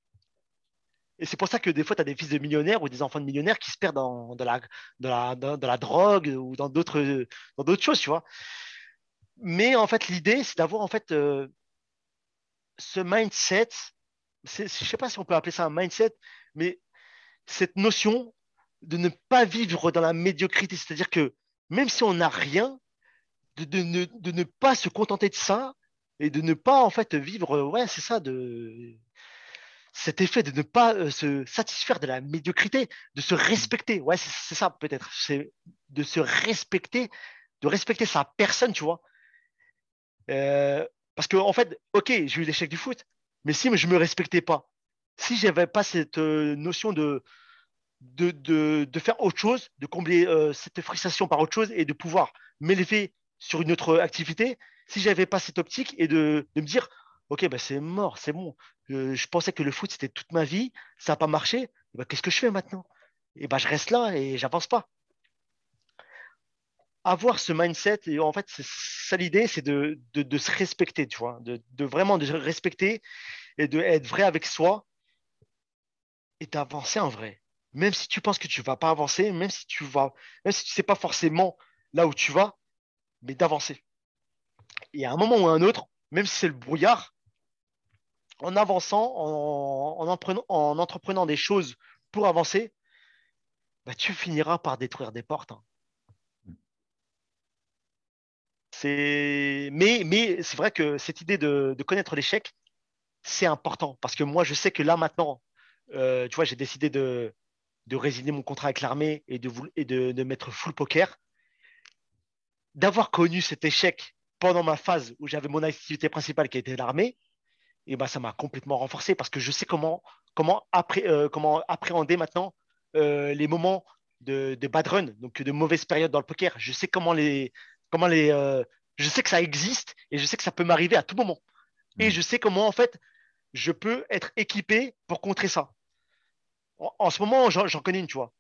Et c'est pour ça que des fois, tu as des fils de millionnaires ou des enfants de millionnaires qui se perdent dans, la, la, drogue ou dans d'autres, choses, tu vois. Mais en fait, l'idée, c'est d'avoir en fait euh, ce mindset. Je ne sais pas si on peut appeler ça un mindset, mais cette notion de ne pas vivre dans la médiocrité. C'est-à-dire que même si on n'a rien, de, ne, pas se contenter de ça et de ne pas en fait vivre, ouais, c'est ça, de cet effet de ne pas euh, se satisfaire de la médiocrité, de se respecter. Ouais, c'est ça peut-être, c'est de se respecter, de respecter sa personne, tu vois. Euh, parce que en fait, ok, j'ai eu l'échec du foot, mais si je me respectais pas, si j'avais pas cette euh, notion de de, de, de, faire autre chose, de combler cette frustration par autre chose et de pouvoir m'élever sur une autre activité, si j'avais pas cette optique et de, me dire, ok, bah, c'est mort, c'est bon. je pensais que le foot, c'était toute ma vie, ça n'a pas marché. Bah, qu'est-ce que je fais maintenant? Et bah, je reste là et j'avance pas. Avoir ce mindset, et en fait, c'est ça l'idée, c'est de, se respecter, tu vois, de, vraiment de respecter et de être vrai avec soi et d'avancer en vrai. Même si tu penses que tu ne vas pas avancer, même si tu vas, même si tu ne sais pas forcément là où tu vas, mais d'avancer. Et à un moment ou à un autre, même si c'est le brouillard, en avançant, en, en, entreprenant des choses pour avancer, bah, tu finiras par détruire des portes. Hein. Mais, mais c'est vrai que cette idée de, connaître l'échec, c'est important parce que moi, je sais que là maintenant, euh, tu vois, j'ai décidé de, de résilier mon contrat avec l'armée et, de, et de, mettre full poker. D'avoir connu cet échec pendant ma phase où j'avais mon activité principale qui était l'armée, et ben, ça m'a complètement renforcé parce que je sais comment, comment, euh, comment appréhender maintenant euh, les moments de, de, bad run, donc de mauvaises périodes dans le poker. Je sais comment les, comment les, euh, je sais que ça existe et je sais que ça peut m'arriver à tout moment. Et mm. je sais comment, en fait, je peux être équipé pour contrer ça. En, ce moment, j'en connais une, tu vois.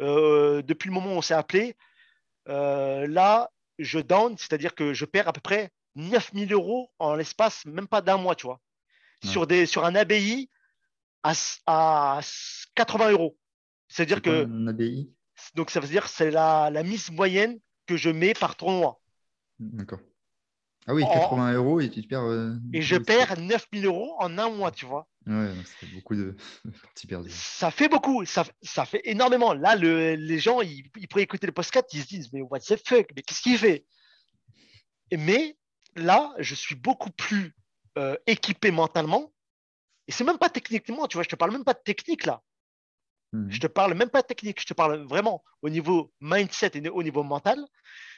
Euh, depuis le moment où on s'est appelé, euh, là, je down, c'est-à-dire que je perds à peu près 9000 euros en l'espace, même pas d'un mois, tu vois. Sur, des, sur un ABI à, à 80 euros. C'est-à-dire que. Un ABI Donc, ça veut dire que c'est la, la mise moyenne que je mets par tournoi. D'accord. Ah oui, 80 euros et tu te perds. Euh, et je perds 9000 euros en un mois, tu vois. Ouais, ça fait beaucoup de parties perdues. Ça fait beaucoup, ça, ça fait énormément. Là, le, les gens, ils, pourraient écouter le podcast, ils se disent, mais what the fuck, mais qu'est-ce qu'il fait? Mais là, je suis beaucoup plus euh, équipé mentalement. Et c'est même pas techniquement, tu vois, je te parle même pas de technique là. Mhm. Je te parle même pas de technique, je te parle vraiment au niveau mindset et au niveau mental.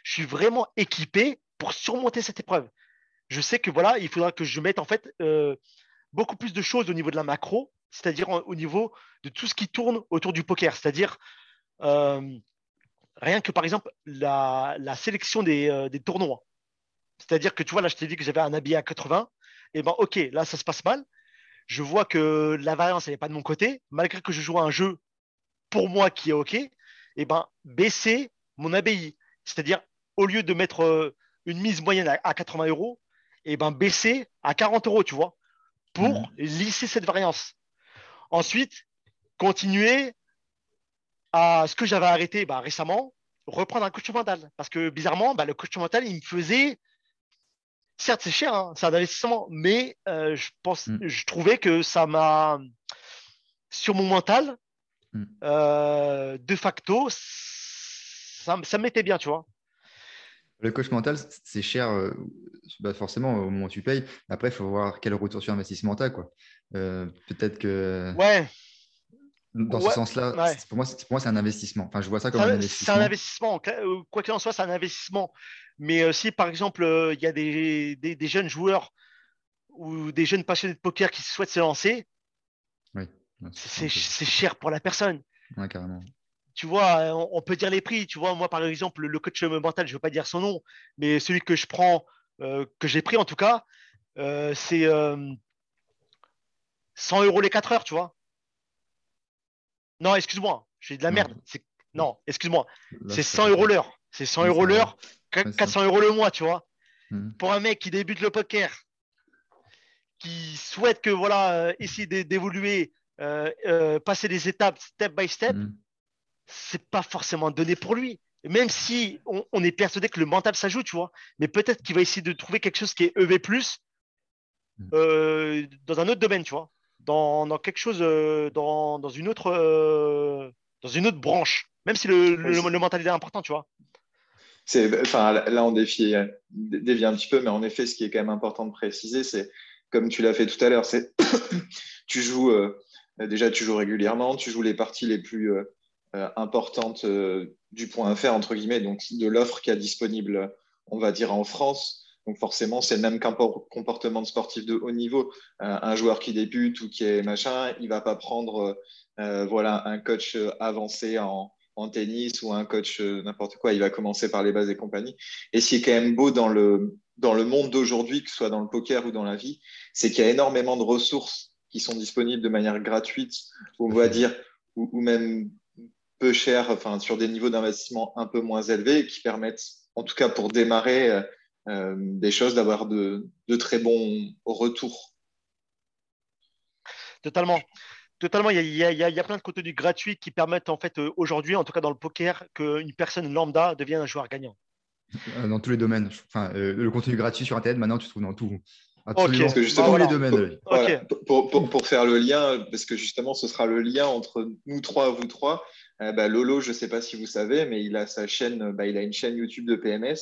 Je suis vraiment équipé pour surmonter cette épreuve. Je sais que voilà, il faudra que je mette en fait euh, beaucoup plus de choses au niveau de la macro, c'est-à-dire au niveau de tout ce qui tourne autour du poker, c'est-à-dire euh, rien que par exemple la, sélection euh, des, tournois. C'est-à-dire que tu vois, là, je t'ai dit que j'avais un habillé à 80. Et ben, ok, là, ça se passe mal je vois que la variance n'est pas de mon côté, malgré que je joue un jeu pour moi qui est OK, et eh ben, baisser mon ABI. C'est-à-dire, au lieu de mettre euh, une mise moyenne à, 80 euros, et eh ben, baisser à 40 euros, tu vois, pour mmh. lisser cette variance. Ensuite, continuer à ce que j'avais arrêté bah, récemment, reprendre un coach mental. Parce que bizarrement, bah, le coach mental, il me faisait certes, c'est cher, hein, c'est un investissement, mais euh, je, pense, mm. je trouvais que ça m'a, sur mon mental, mm. euh, de facto, ça, ça m'était bien, tu vois. Le coach mental, c'est cher, euh, bah forcément, au moment où tu payes. Après, il faut voir quel retour sur investissement tu as. Quoi. peut-être que. Ouais. Dans ce sens-là, pour moi, pour moi c'est un investissement. Enfin, je vois ça comme un, investissement. C'est un investissement. Quoi qu'il en soit, c'est un investissement. Mais euh, si par exemple, euh, il y a des, jeunes joueurs ou des jeunes passionnés de poker qui souhaitent se lancer, c'est cher pour la personne. carrément. Tu vois, on, peut dire les prix. Tu vois, moi, par exemple, le coach mental, je ne veux pas dire son nom, mais celui que je prends, euh, que j'ai pris en tout cas, c'est 100 euros les 4 heures, tu vois. Non, excuse-moi, j'ai de la merde. Non, excuse-moi, c'est 100 euros l'heure. C'est 100 euros l'heure 400 euros le mois, tu vois. Hmm. Pour un mec qui débute le poker, qui souhaite que voilà, euh, essayer d'évoluer, euh, euh, passer des étapes step by step, hmm. C'est pas forcément donné pour lui. Même si on, est persuadé que le mental s'ajoute, tu vois. Mais peut-être qu'il va essayer de trouver quelque chose qui est EV, hmm. dans un autre domaine, tu vois. Dans, quelque chose, dans, dans, une autre, dans une autre branche. Même si le, le, le mental est important, tu vois enfin, là, on défie, dévie un petit peu, mais en effet, ce qui est quand même important de préciser, c'est, comme tu l'as fait tout à l'heure, c'est tu joues, euh, déjà, tu joues régulièrement, tu joues les parties les plus euh, euh, importantes du point faire, entre guillemets, donc de l'offre qui est disponible, on va dire, en France. Donc forcément, c'est le même comportement de sportif de haut niveau. un joueur qui débute ou qui est machin, il va pas prendre voilà, un coach avancé en, en tennis ou un coach euh, n'importe quoi, il va commencer par les bases et compagnie. Et ce qui est quand même beau dans le, dans le monde d'aujourd'hui, que ce soit dans le poker ou dans la vie, c'est qu'il y a énormément de ressources qui sont disponibles de manière gratuite, on va dire, ou, même peu cher, enfin sur des niveaux d'investissement un peu moins élevés, qui permettent, en tout cas pour démarrer, euh, euh, des choses, d'avoir de, de, très bons retours. Totalement. Totalement, il y, a, plein de contenus gratuits qui permettent en fait euh, aujourd'hui, en tout cas dans le poker, qu'une personne lambda devienne un joueur gagnant. Dans tous les domaines. Enfin, euh, le contenu gratuit sur Internet, maintenant, tu trouves dans tout. Absolument. Parce que justement, les domaines. Pour, pour, pour, faire le lien, parce que justement, ce sera le lien entre nous trois, vous trois. Bah, Lolo, je ne sais pas si vous savez, mais il a sa chaîne, bah, il a une chaîne YouTube de PMS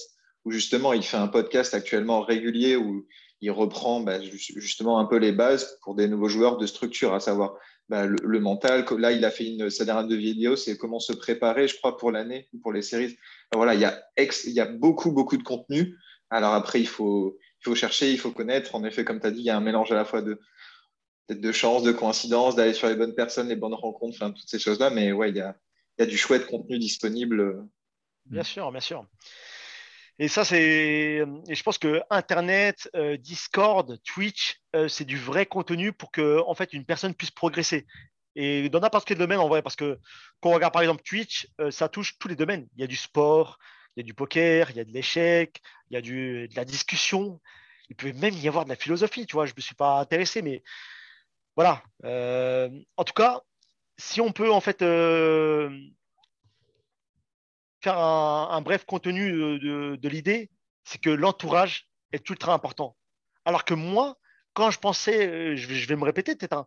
où justement, il fait un podcast actuellement régulier où il reprend bah, justement un peu les bases pour des nouveaux joueurs de structure, à savoir bah, le, mental. Là, il a fait une, sa dernière de vidéo, c'est comment se préparer, je crois, pour l'année, pour les séries. Voilà, il y, a beaucoup, beaucoup de contenu. Alors après, il faut, chercher, il faut connaître. En effet, comme tu as dit, il y a un mélange à la fois de, de chance, de coïncidence, d'aller sur les bonnes personnes, les bonnes rencontres, enfin, toutes ces choses-là. Mais ouais, il y a, y a du chouette contenu disponible. Bien sûr, bien sûr. Et ça, c'est. Et je pense que Internet, euh, Discord, Twitch, euh, c'est du vrai contenu pour que, en fait, une personne puisse progresser. Et dans n'importe quel domaine, en vrai, parce que quand on regarde par exemple Twitch, euh, ça touche tous les domaines. Il y a du sport, il y a du poker, il y a de l'échec, il y a du, de la discussion. Il peut même y avoir de la philosophie, tu vois. Je ne me suis pas intéressé, mais voilà. en tout cas, si on peut en fait faire un, bref contenu de, l'idée, c'est que l'entourage est ultra important. Alors que moi, quand je pensais, euh, je vais, me répéter peut-être,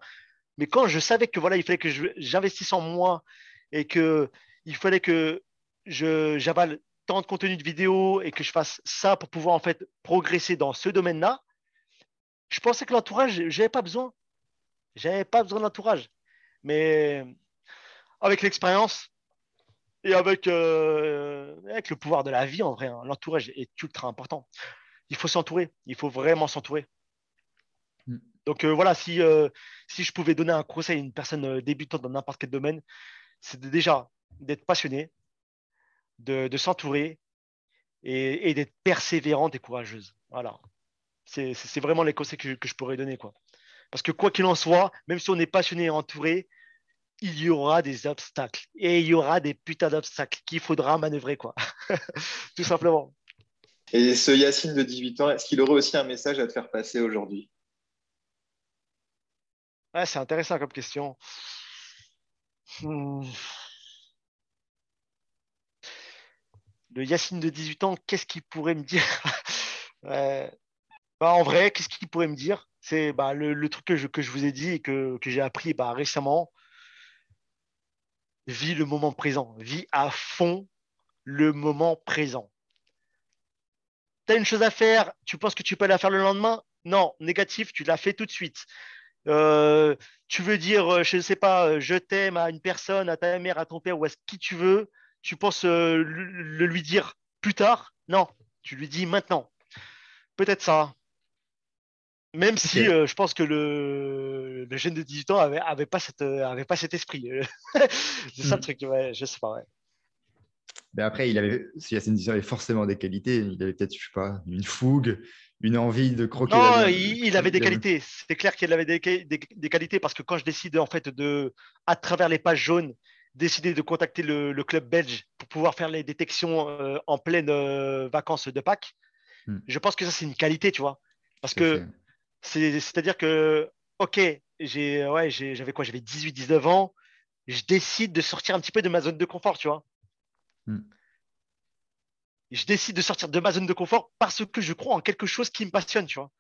mais quand je savais que voilà, il fallait que j'investisse en moi et que il fallait que j'avale tant de contenu de vidéo et que je fasse ça pour pouvoir en fait progresser dans ce domaine-là, je pensais que l'entourage, j'avais pas besoin. J'avais pas besoin d'entourage. Mais avec l'expérience, et avec, euh, avec le pouvoir de la vie, en vrai, hein, l'entourage est ultra important. Il faut s'entourer, il faut vraiment s'entourer. Mm. Donc euh, voilà, si, euh, si je pouvais donner un conseil à une personne débutante dans n'importe quel domaine, c'est déjà d'être passionné, de, s'entourer et, d'être persévérante et courageuse. Voilà. C'est vraiment les conseils que, que, je pourrais donner. Quoi. Parce que quoi qu'il en soit, même si on est passionné et entouré, il y aura des obstacles et il y aura des putains d'obstacles qu'il faudra manœuvrer, quoi. Tout simplement. Et ce Yacine de 18 ans, est-ce qu'il aurait aussi un message à te faire passer aujourd'hui? C'est intéressant comme question. Hmm. Le Yacine de 18 ans, qu'est-ce qu'il pourrait me dire? bah, En vrai, qu'est-ce qu'il pourrait me dire? C'est bah, le, truc que je, vous ai dit et que, j'ai appris bah, récemment. Vis le moment présent, vis à fond le moment présent. Tu as une chose à faire, tu penses que tu peux la faire le lendemain? Non, négatif, tu l'as fait tout de suite. Euh, tu veux dire, euh, je ne sais pas, euh, je t'aime à une personne, à ta mère, à ton père ou à qui tu veux, tu penses le lui dire plus tard? Non, tu lui dis maintenant. Peut-être ça. Même si euh, je pense que le, le, jeune de 18 ans avait, avait, pas, cette, euh, avait pas cet esprit. c'est ça le hmm. truc, ouais, je sais pas. Ouais. Mais après, il avait, si Yacine avait forcément des qualités, il avait peut-être, je sais pas, une fougue, une envie de croquer. Non, il, avait des qualités. C'est clair qu'il avait des, des, qualités parce que quand je décide, en fait, de, à travers les pages jaunes, décider de contacter le, le club belge pour pouvoir faire les détections euh, en pleine vacances de Pâques, hmm. je pense que ça, c'est une qualité, tu vois. Parce que c'est-à-dire que, ok, ouais, j'avais quoi J'avais 18-19 ans. Je décide de sortir un petit peu de ma zone de confort, tu vois. Hmm. Je décide de sortir de ma zone de confort parce que je crois en quelque chose qui me passionne, tu vois.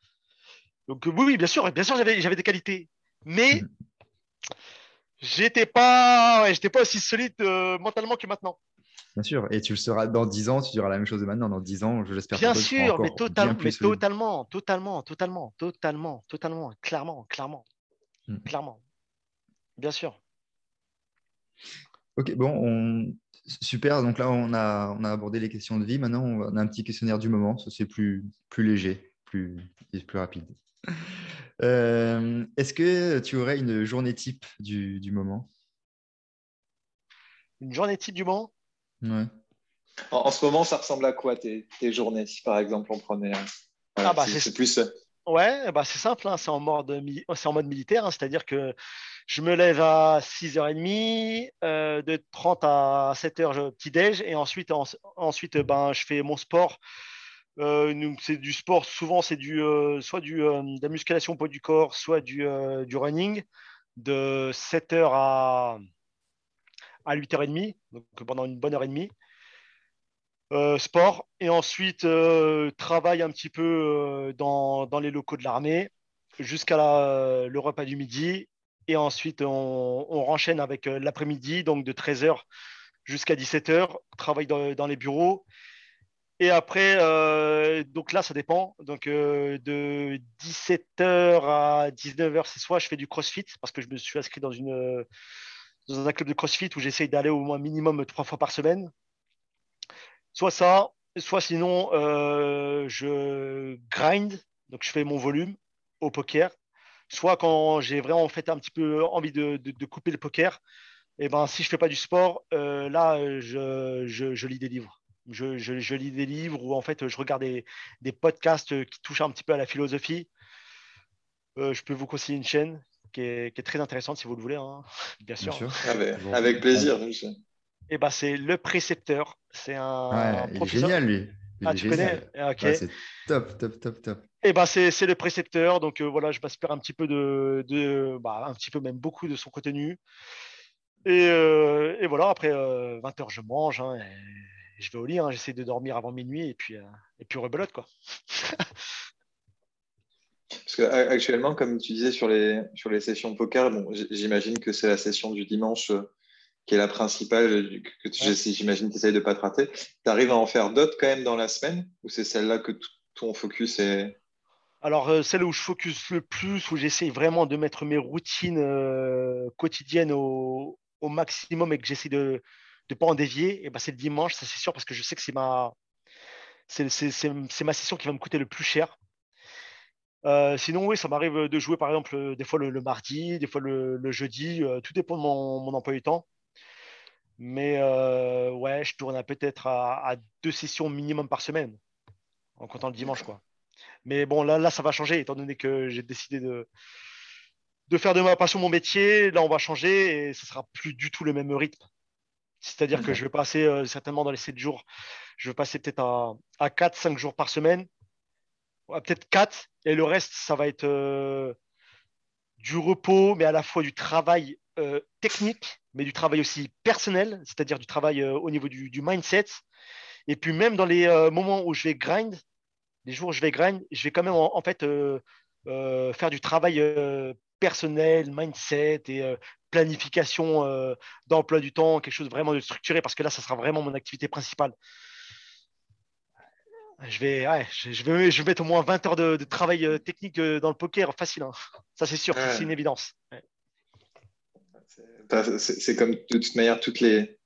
Donc oui, bien sûr, bien sûr, j'avais, j'avais des qualités, mais hmm. j'étais pas, j'étais pas aussi solide euh, mentalement que maintenant. Bien sûr, et tu le seras dans 10 ans, tu diras la même chose de maintenant. Dans 10 ans, je l'espère. Bien sûr, mais, totalement, totalement, totalement, totalement, totalement, totalement, clairement, clairement, hmm. clairement. Bien sûr. Ok, bon, on... super. Donc là, on a, on a abordé les questions de vie. Maintenant, on a un petit questionnaire du moment. Ça, c'est plus, plus léger, plus, plus rapide. Euh, est-ce que tu aurais une journée type du, du moment? Une journée type du moment? En, ce moment, ça ressemble à quoi tes, journées Si par exemple on prenait. ah bah c'est plus. Euh, ouais, bah c'est simple, hein, c'est en, mode, en mode militaire, hein, c'est-à-dire que je me lève à 6h30, euh, de 30 à 7h petit-déj, et ensuite, ensuite ben, je fais mon sport. Euh, c'est du sport, souvent c'est du, soit du, de la musculation au poids du corps, soit du, du running. de 7h à, à 8h30, donc pendant une bonne heure et demie. Euh, sport et ensuite euh, travail un petit peu euh, dans, dans, les locaux de l'armée jusqu'à le repas du midi. Et ensuite on, on renchaîne avec l'après-midi donc de 13h jusqu'à 17h travail dans, dans, les bureaux. Et après donc là ça dépend. Donc de 17h à 19h c'est soit je fais du crossfit parce que je me suis inscrit dans une dans un club de crossfit où j'essaye d'aller au moins minimum trois fois par semaine Soit ça, soit sinon, euh, je grind, donc je fais mon volume au poker. Soit quand j'ai vraiment en fait un petit peu envie de, couper le poker, et eh ben, si je fais pas du sport, euh, là, je, lis des livres. Je, lis des livres ou en fait, je regarde des, podcasts qui touchent un petit peu à la philosophie. Euh, je peux vous conseiller une chaîne qui est, très intéressante si vous le voulez, hein. bien sûr. Avec, plaisir. Et eh ben, c'est le précepteur. C'est un, Il est génial, lui. ah, tu connais C'est top, top, top, top. Et eh ben, c'est le précepteur. Donc euh, voilà, je m'inspire un petit peu de, de bah, un petit peu même beaucoup de son contenu. Et, euh, et voilà, après 20 euh, heures, je mange. Hein, et je vais au lit. Hein, J'essaie de dormir avant minuit et puis, et puis rebelote, quoi. Parce qu'actuellement, comme tu disais sur les, sur les sessions poker, bon, j'imagine que c'est la session du dimanche qui est la principale, que j'imagine que tu essayes de pas te rater. Tu arrives à en faire d'autres quand même dans la semaine? Ou c'est celle-là que ton focus est? Alors, euh, celle où je focus le plus, où j'essaie vraiment de mettre mes routines euh, quotidiennes au, maximum et que j'essaie de ne pas en dévier, et eh ben c'est le dimanche, ça c'est sûr, parce que je sais que c'est ma, c'est, ma session qui va me coûter le plus cher. Euh, sinon, oui, ça m'arrive de jouer par exemple des fois le, mardi, des fois le, jeudi, tout dépend de mon, mon emploi du temps. Mais euh, ouais, je tourne peut-être à, deux sessions minimum par semaine, en comptant le dimanche. quoi. Mais bon, là, là, ça va changer, étant donné que j'ai décidé de, de faire de ma passion mon métier. Là, on va changer et ce sera plus du tout le même rythme. C'est-à-dire que je vais passer euh, certainement dans les 7 jours, je vais passer peut-être à, à 4-5 jours par semaine. Peut-être 4. Et le reste, ça va être euh, du repos, mais à la fois du travail technique mais du travail aussi personnel, c'est-à-dire du travail euh, au niveau du, mindset. Et puis même dans les euh, moments où je vais grind, les jours où je vais grind, je vais quand même en, fait euh, faire du travail personnel, mindset et planification d'emploi du temps, quelque chose vraiment de structuré, parce que là, ça sera vraiment mon activité principale. Je vais, je, vais, je vais mettre au moins 20 heures de, travail technique dans le poker, facile. Hein. Ça, c'est sûr, c'est une évidence. C'est comme de toute manière toutes les,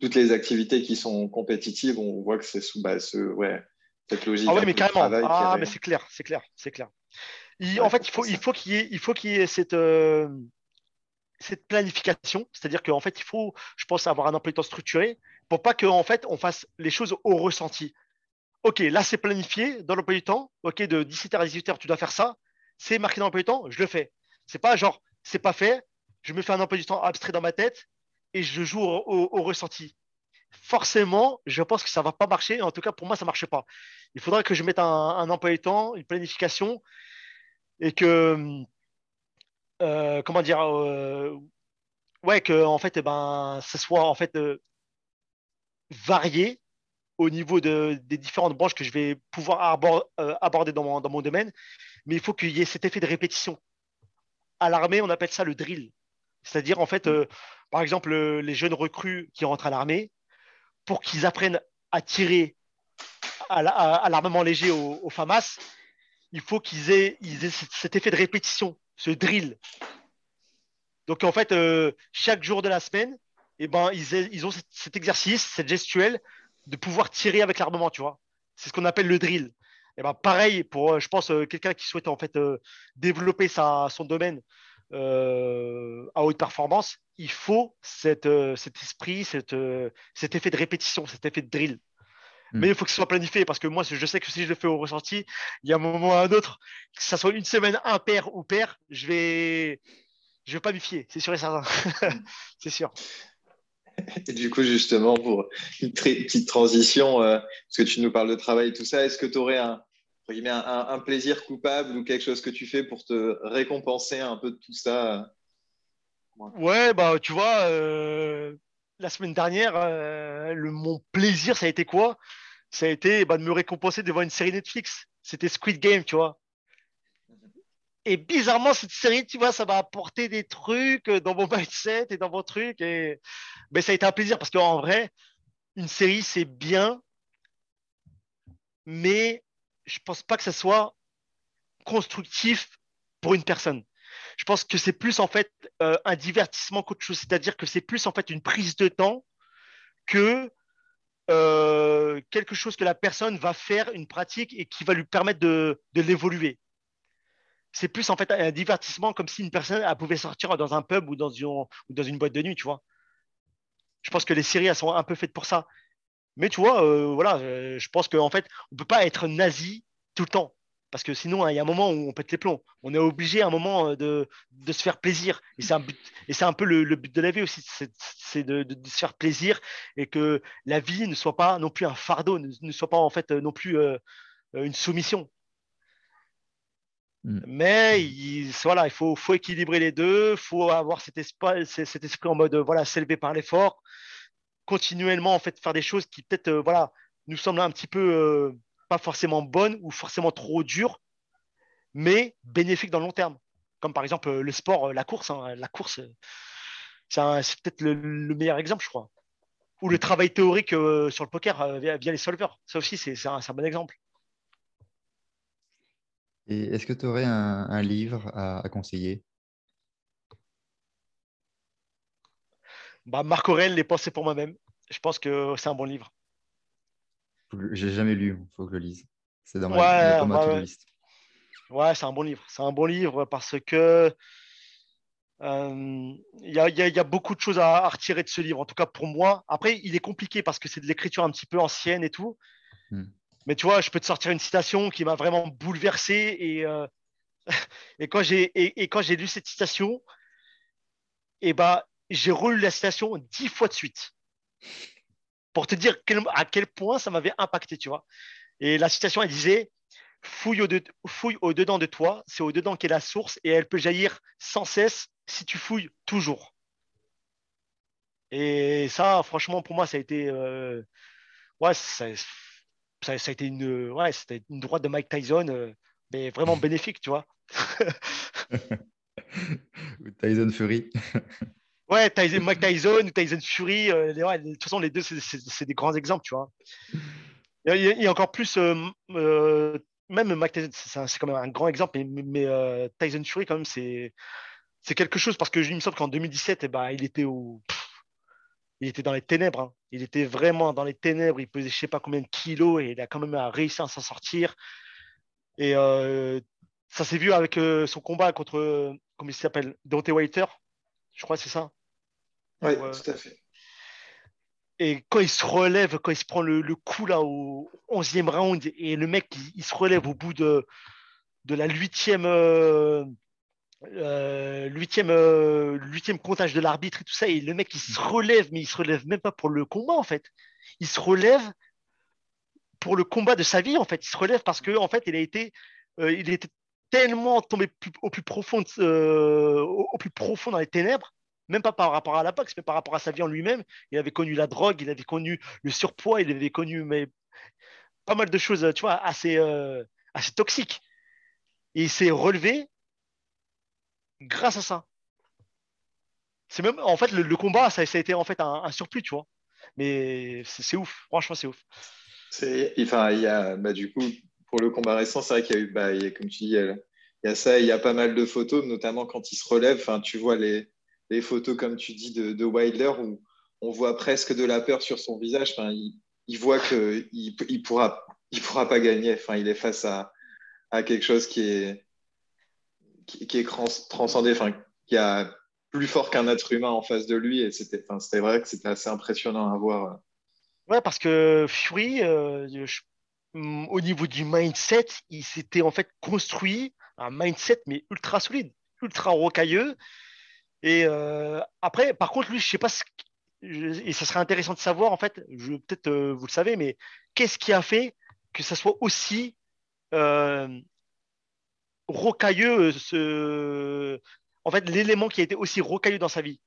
toutes les activités qui sont compétitives, on voit que c'est sous bah, ce, ouais, cette logique. Ah oui, mais carrément. Ah, mais c'est clair, c'est clair, c'est clair. en fait, il faut, il faut qu'il y ait, il faut qu'il y ait cette, euh, cette planification, c'est-à-dire qu'en fait, il faut, je pense, avoir un emploi de temps structuré pour pas qu'en fait, on fasse les choses au ressenti. Ok, là, c'est planifié dans l'emploi du temps. Ok, de 17h à 18h, tu dois faire ça. C'est marqué dans l'emploi du temps, je le fais. C'est pas genre, c'est pas fait, je me fais un emploi du temps abstrait dans ma tête et je joue au, ressenti. Forcément, je pense que ça ne va pas marcher. En tout cas, pour moi, ça ne marche pas. Il faudra que je mette un, emploi du temps, une planification et que, euh, comment dire, euh, ouais, que en fait, eh ben, ça soit en fait euh, varié au niveau de, des différentes branches que je vais pouvoir aborder dans mon, dans mon domaine. Mais il faut qu'il y ait cet effet de répétition. À l'armée, on appelle ça le drill. C'est-à-dire, en fait, euh, par exemple, euh, les jeunes recrues qui rentrent à l'armée, pour qu'ils apprennent à tirer à l'armement léger au, FAMAS, il faut qu'ils aient, cet effet de répétition, ce drill. Donc, en fait, euh, chaque jour de la semaine, eh ben, ils, ont cet, exercice, cette gestuelle de pouvoir tirer avec l'armement, tu vois. C'est ce qu'on appelle le drill. Et eh ben, pareil pour, je pense, quelqu'un qui souhaite en fait développer sa, son domaine euh, à haute performance, il faut cette, euh, cet esprit, cette, euh, cet effet de répétition, cet effet de drill. Hmm. Mais il faut que ce soit planifié parce que moi, je sais que si je le fais au ressenti, il y a un moment ou un autre, que ce soit une semaine impair ou pair, je vais, je vais pas m'y fier, c'est sûr et certain. c'est sûr. Et du coup, justement, pour une petite transition, parce que tu nous parles de travail et tout ça, est-ce que tu aurais un, un, plaisir coupable ou quelque chose que tu fais pour te récompenser un peu de tout ça Ouais, bah tu vois, euh, la semaine dernière, euh, mon plaisir, ça a été quoi? Ça a été bah, de me récompenser devant une série Netflix. C'était Squid Game, tu vois. Et bizarrement, cette série, tu vois, ça m'a apporté des trucs dans mon mindset et dans mon truc. Et ben, ça a été un plaisir parce qu'en vrai, une série, c'est bien, mais je pense pas que ça soit constructif pour une personne. Je pense que c'est plus en fait euh, un divertissement qu'autre chose. C'est-à-dire que c'est plus en fait une prise de temps que euh, quelque chose que la personne va faire, une pratique et qui va lui permettre de l'évoluer. C'est plus en fait un divertissement comme si une personne pouvait sortir dans un pub ou dans une, boîte de nuit, tu vois. Je pense que les séries sont un peu faites pour ça. Mais tu vois, euh, voilà, je pense qu'en fait, on ne peut pas être nazi tout le temps. Parce que sinon, hein, il y a un moment où on pète les plombs. On est obligé à un moment euh, de, se faire plaisir. Et c'est un, peu le, but de la vie aussi, c'est, de, se faire plaisir et que la vie ne soit pas non plus un fardeau, ne, soit pas en fait non plus euh, une soumission. Mm. Mais il, voilà, il faut, faut, équilibrer les deux, il faut avoir cet, esprit en mode voilà, s'élever par l'effort, continuellement en fait faire des choses qui peut-être euh, voilà, nous semblent un petit peu euh, pas forcément bonnes ou forcément trop dures, mais bénéfiques dans le long terme. Comme par exemple le sport, la course. Hein. La course, c'est peut-être le, le, meilleur exemple, je crois. Ou le travail théorique euh, sur le poker euh, via, via, les solvers. Ça aussi, c'est un, un, bon exemple. Et est-ce que tu aurais un, un livre à, à, conseiller? Bah, Marc Aurel, Les pensées pour moi-même. Je pense que c'est un bon livre. J'ai jamais lu, il faut que je le lise. C'est dans ma, ouais, ma bah, liste. Ouais, c'est un bon livre. C'est un bon livre parce que il euh, y, a, y, y, a, beaucoup de choses à, à, retirer de ce livre, en tout cas pour moi. Après, il est compliqué parce que c'est de l'écriture un petit peu ancienne et tout. Hmm. Mais tu vois, je peux te sortir une citation qui m'a vraiment bouleversé. Et, euh, quand j'ai lu cette citation, et bah, j'ai relu la citation dix fois de suite pour te dire à quel point ça m'avait impacté, tu vois. Et la citation, elle disait fouille au, de, fouille au dedans de toi, c'est au dedans qu'est la source et elle peut jaillir sans cesse si tu fouilles toujours. Et ça, franchement, pour moi, ça a été, euh, ouais, ça, ça, ça, a été une, ouais, c'était une droite de Mike Tyson, euh, mais vraiment bénéfique, tu vois. Tyson Fury. ouais, Tyson, Mike Tyson ou Tyson Fury, euh, ouais, de toute façon, les deux, c'est des grands exemples, tu vois. Il y a, encore plus, euh, même Mike Tyson, c'est quand même un grand exemple, mais, mais euh, Tyson Fury, quand même, c'est c'est quelque chose parce que il me semble qu'en 2017, eh ben, il était au. Pff, il était dans les ténèbres. Hein. Il était vraiment dans les ténèbres. Il pesait je sais pas combien de kilos et il a quand même réussi à s'en sortir. Et euh, ça s'est vu avec euh, son combat contre, comment il s'appelle Dante Whiter. Je crois que c'est ça? Oui, tout à fait. Et quand il se relève, quand il se prend le, le coup là au 11e round, et le mec, il, il se relève au bout de, de la huitième. Euh, euh, huitième, euh, comptage de l'arbitre et tout ça, et le mec il se relève, mais il se relève même pas pour le combat en fait. Il se relève pour le combat de sa vie en fait. Il se relève parce que en fait il a été, euh, il était tellement tombé plus, au plus profond, euh, au, au, plus profond dans les ténèbres, même pas par rapport à la boxe, mais par rapport à sa vie en lui-même. Il avait connu la drogue, il avait connu le surpoids, il avait connu mais pas mal de choses, tu vois, assez, assez toxiques. Et il s'est relevé grâce à ça. C'est même, en fait, le, combat, ça, a été en fait un, surplus, tu vois. Mais c'est ouf, franchement, c'est ouf. Enfin, il y a, bah, du coup, pour le combat récent, c'est vrai qu'il y a eu, bah, il y a, comme tu dis, il y, a, il y ça, il y a pas mal de photos, notamment quand il se relève. Enfin, tu vois les, photos, comme tu dis, de, de, Wilder où on voit presque de la peur sur son visage. Enfin, il, voit qu'il il pourra, il pourra pas gagner. Enfin, il est face à quelque chose qui est qui, est transcendé, enfin, qui a plus fort qu'un être humain en face de lui. Et c'était, c'était vrai que c'était assez impressionnant à voir. Ouais, parce que Fury, euh, je, au niveau du mindset, il s'était en fait construit un mindset mais ultra solide, ultra rocailleux. Et euh, après, par contre, lui, je sais pas ce et ça serait intéressant de savoir en fait, peut-être euh, vous le savez, mais qu'est-ce qui a fait que ça soit aussi euh, rocailleux ce... en fait, l'élément qui a été aussi rocailleux dans sa vie.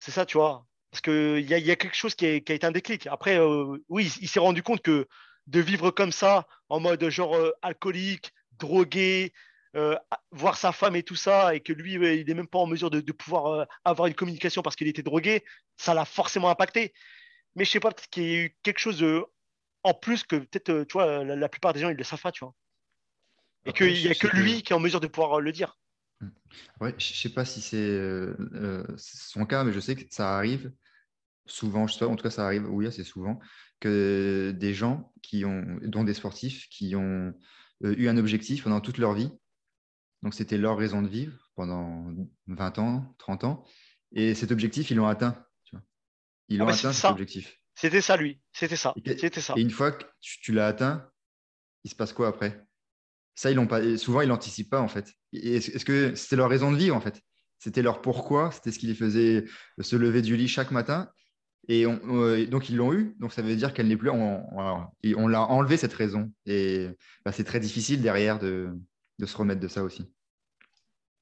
C'est ça, tu vois. Parce qu'il y y a quelque chose qui a, été un déclic. Après, euh, oui, il, s'est rendu compte que de vivre comme ça, en mode genre euh, alcoolique, drogué, euh, voir sa femme et tout ça, et que lui, il n'est même pas en mesure de, pouvoir avoir une communication parce qu'il était drogué, ça l'a forcément impacté. Mais je sais pas, peut-être qu'il y a eu quelque chose en plus que peut-être, tu vois, la, plupart des gens, ils le savent pas, tu vois. Et qu'il n'y a que lui qui est en mesure de pouvoir le dire. Ouais, je sais pas si c'est son cas, mais je sais que ça arrive souvent, je sais pas, en tout cas ça arrive, oui, assez souvent, que des gens qui ont, dont des sportifs, qui ont eu un objectif pendant toute leur vie. Donc c'était leur raison de vivre pendant 20 ans, 30 ans. Et cet objectif, ils l'ont atteint. Ils l'ont atteint cet objectif. C'était ça, lui. C'était ça. C'était ça. Et une fois que tu, l'as atteint, il se passe quoi après? Ça, ils l'ont pas. Souvent, ils l'anticipent pas en fait. Est-ce que c'était leur raison de vivre en fait? C'était leur pourquoi? C'était ce qui les faisait se lever du lit chaque matin? Et euh, donc, ils l'ont eu. Donc, ça veut dire qu'elle n'est plus. On, on, l'a enlevé cette raison. Et bah, c'est très difficile derrière de, se remettre de ça aussi.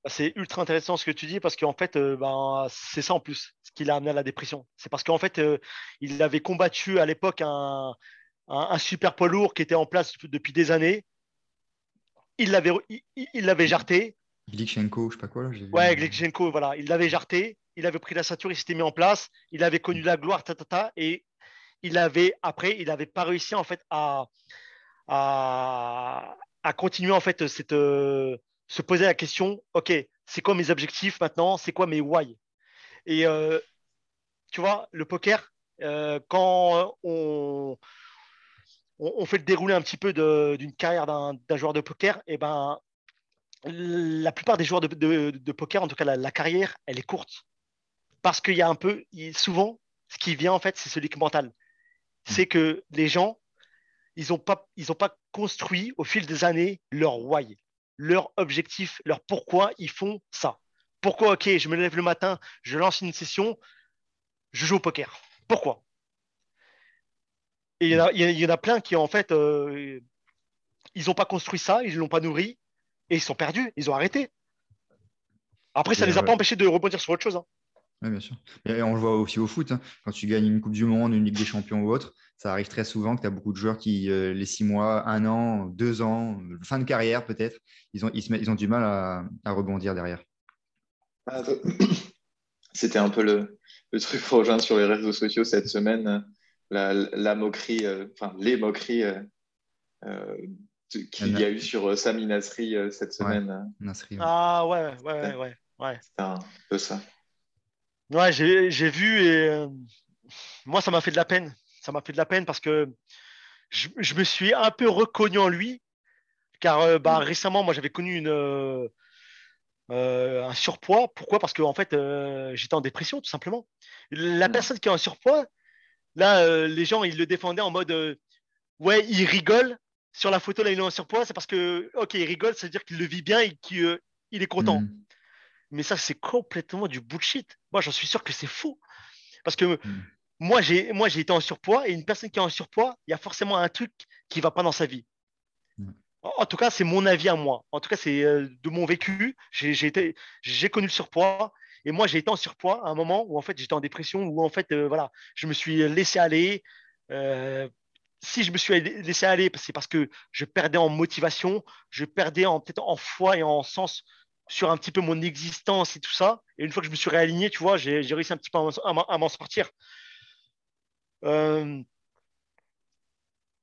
Bah, c'est ultra intéressant ce que tu dis parce qu'en fait, euh, ben, c'est ça en plus, ce qui l'a amené à la dépression. C'est parce qu'en fait, euh, il avait combattu à l'époque un, un, super poids lourd qui était en place depuis des années. Il l'avait il, jarté. Glichenko, je sais pas quoi. Là, ouais, Glichenko, voilà. Il l'avait jarté il avait pris la ceinture, il s'était mis en place, il avait connu la gloire, ta, ta, ta, et il avait, après, il n'avait pas réussi en fait à, à, continuer en fait cette, euh, se poser la question, ok, c'est quoi mes objectifs maintenant, c'est quoi mes why? Et euh, tu vois, le poker, euh, quand on, on, fait le déroulé un petit peu d'une carrière d'un joueur de poker, et eh ben la plupart des joueurs de, poker, en tout cas la, carrière, elle est courte parce qu'il y a un peu, souvent, ce qui vient en fait, c'est ce leak mental. Mm. C'est que les gens, ils n'ont pas, ils pas construit au fil des années leur why, leur objectif, leur pourquoi ils font ça. Pourquoi, ok, je me lève le matin, je lance une session, je joue au poker. Pourquoi? Et il y, en a plein qui, en fait, euh, ils n'ont pas construit ça, ils ne l'ont pas nourri, et ils sont perdus, ils ont arrêté. Après, ça ne les a pas empêchés de rebondir sur autre chose. Hein. Oui, bien sûr. Et on le voit aussi au foot. Hein. Quand tu gagnes une Coupe du Monde, une Ligue des Champions ou autre, ça arrive très souvent que tu as beaucoup de joueurs qui, euh, les six mois, un an, deux ans, fin de carrière peut-être, ils ont, ils, ont du mal à, rebondir derrière. Ah, c'était un peu le, le truc rejoindre sur les réseaux sociaux cette semaine, la, moquerie, euh, enfin les moqueries euh, qu'il y a eu sur Sami Nasri cette semaine. Ah ouais, ouais, ouais. ouais. C'était un peu ça. Ouais, j'ai vu et euh, moi, ça m'a fait de la peine. Ça m'a fait de la peine parce que je, me suis un peu reconnu en lui. Car euh, bah, récemment, moi, j'avais connu une, euh, un surpoids. Pourquoi? Parce qu'en en fait, j'étais en dépression, tout simplement. La personne qui est en surpoids, là, les gens, ils le défendaient en mode Ouais, il rigole. Sur la photo, là, il est en surpoids. C'est parce que, OK, il rigole, c'est-à-dire qu'il le vit bien et qu'il est content. Mm. Mais ça, c'est complètement du bullshit. Moi, j'en suis sûr que c'est faux. Parce que hmm. moi, j'ai moi j'ai été en surpoids et une personne qui est en surpoids, il y a forcément un truc qui ne va pas dans sa vie. Hmm. En, tout cas, c'est mon avis à moi. En tout cas, c'est euh, de mon vécu. J'ai connu le surpoids. Et moi, j'ai été en surpoids à un moment où en fait j'étais en dépression, où en fait, euh, voilà, je me suis laissé aller. Euh, si je me suis laissé aller, c'est parce que je perdais en motivation, je perdais en peut-être en foi et en sens sur un petit peu mon existence et tout ça. Et une fois que je me suis réaligné, tu vois, j'ai réussi un petit peu à m'en sortir. Euh,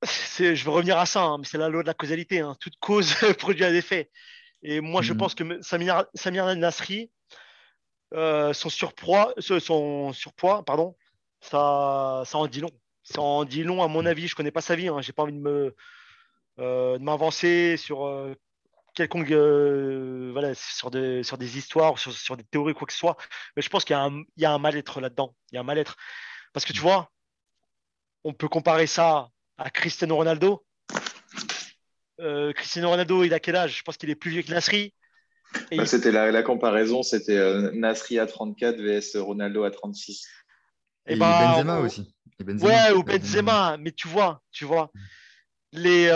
je veux revenir à ça, hein, mais c'est la loi de la causalité. Hein. Toute cause produit un effet. Et moi, je mhm. pense que Samir, Samir Nasri, euh, son, surpoids, son surpoids, pardon, ça, ça en dit long. Ça en dit long, à mon avis. Je ne connais pas sa vie. Hein. Je n'ai pas envie de me euh, m'avancer sur quelconque euh, voilà, sur, des, sur des histoires, sur, sur, des théories, quoi que ce soit. Mais je pense qu'il y a un, un mal-être là-dedans. Il y a un mal-être. Parce que tu vois, on peut comparer ça à Cristiano Ronaldo. Euh, Cristiano Ronaldo, il a quel âge? Je pense qu'il est plus vieux que Nasri. Bah, c'était la, la, comparaison, c'était euh, Nasri à 34 vs Ronaldo à 36. Et, bah, Benzema aussi. ouais, ou Benzema, mais tu vois, tu vois, les,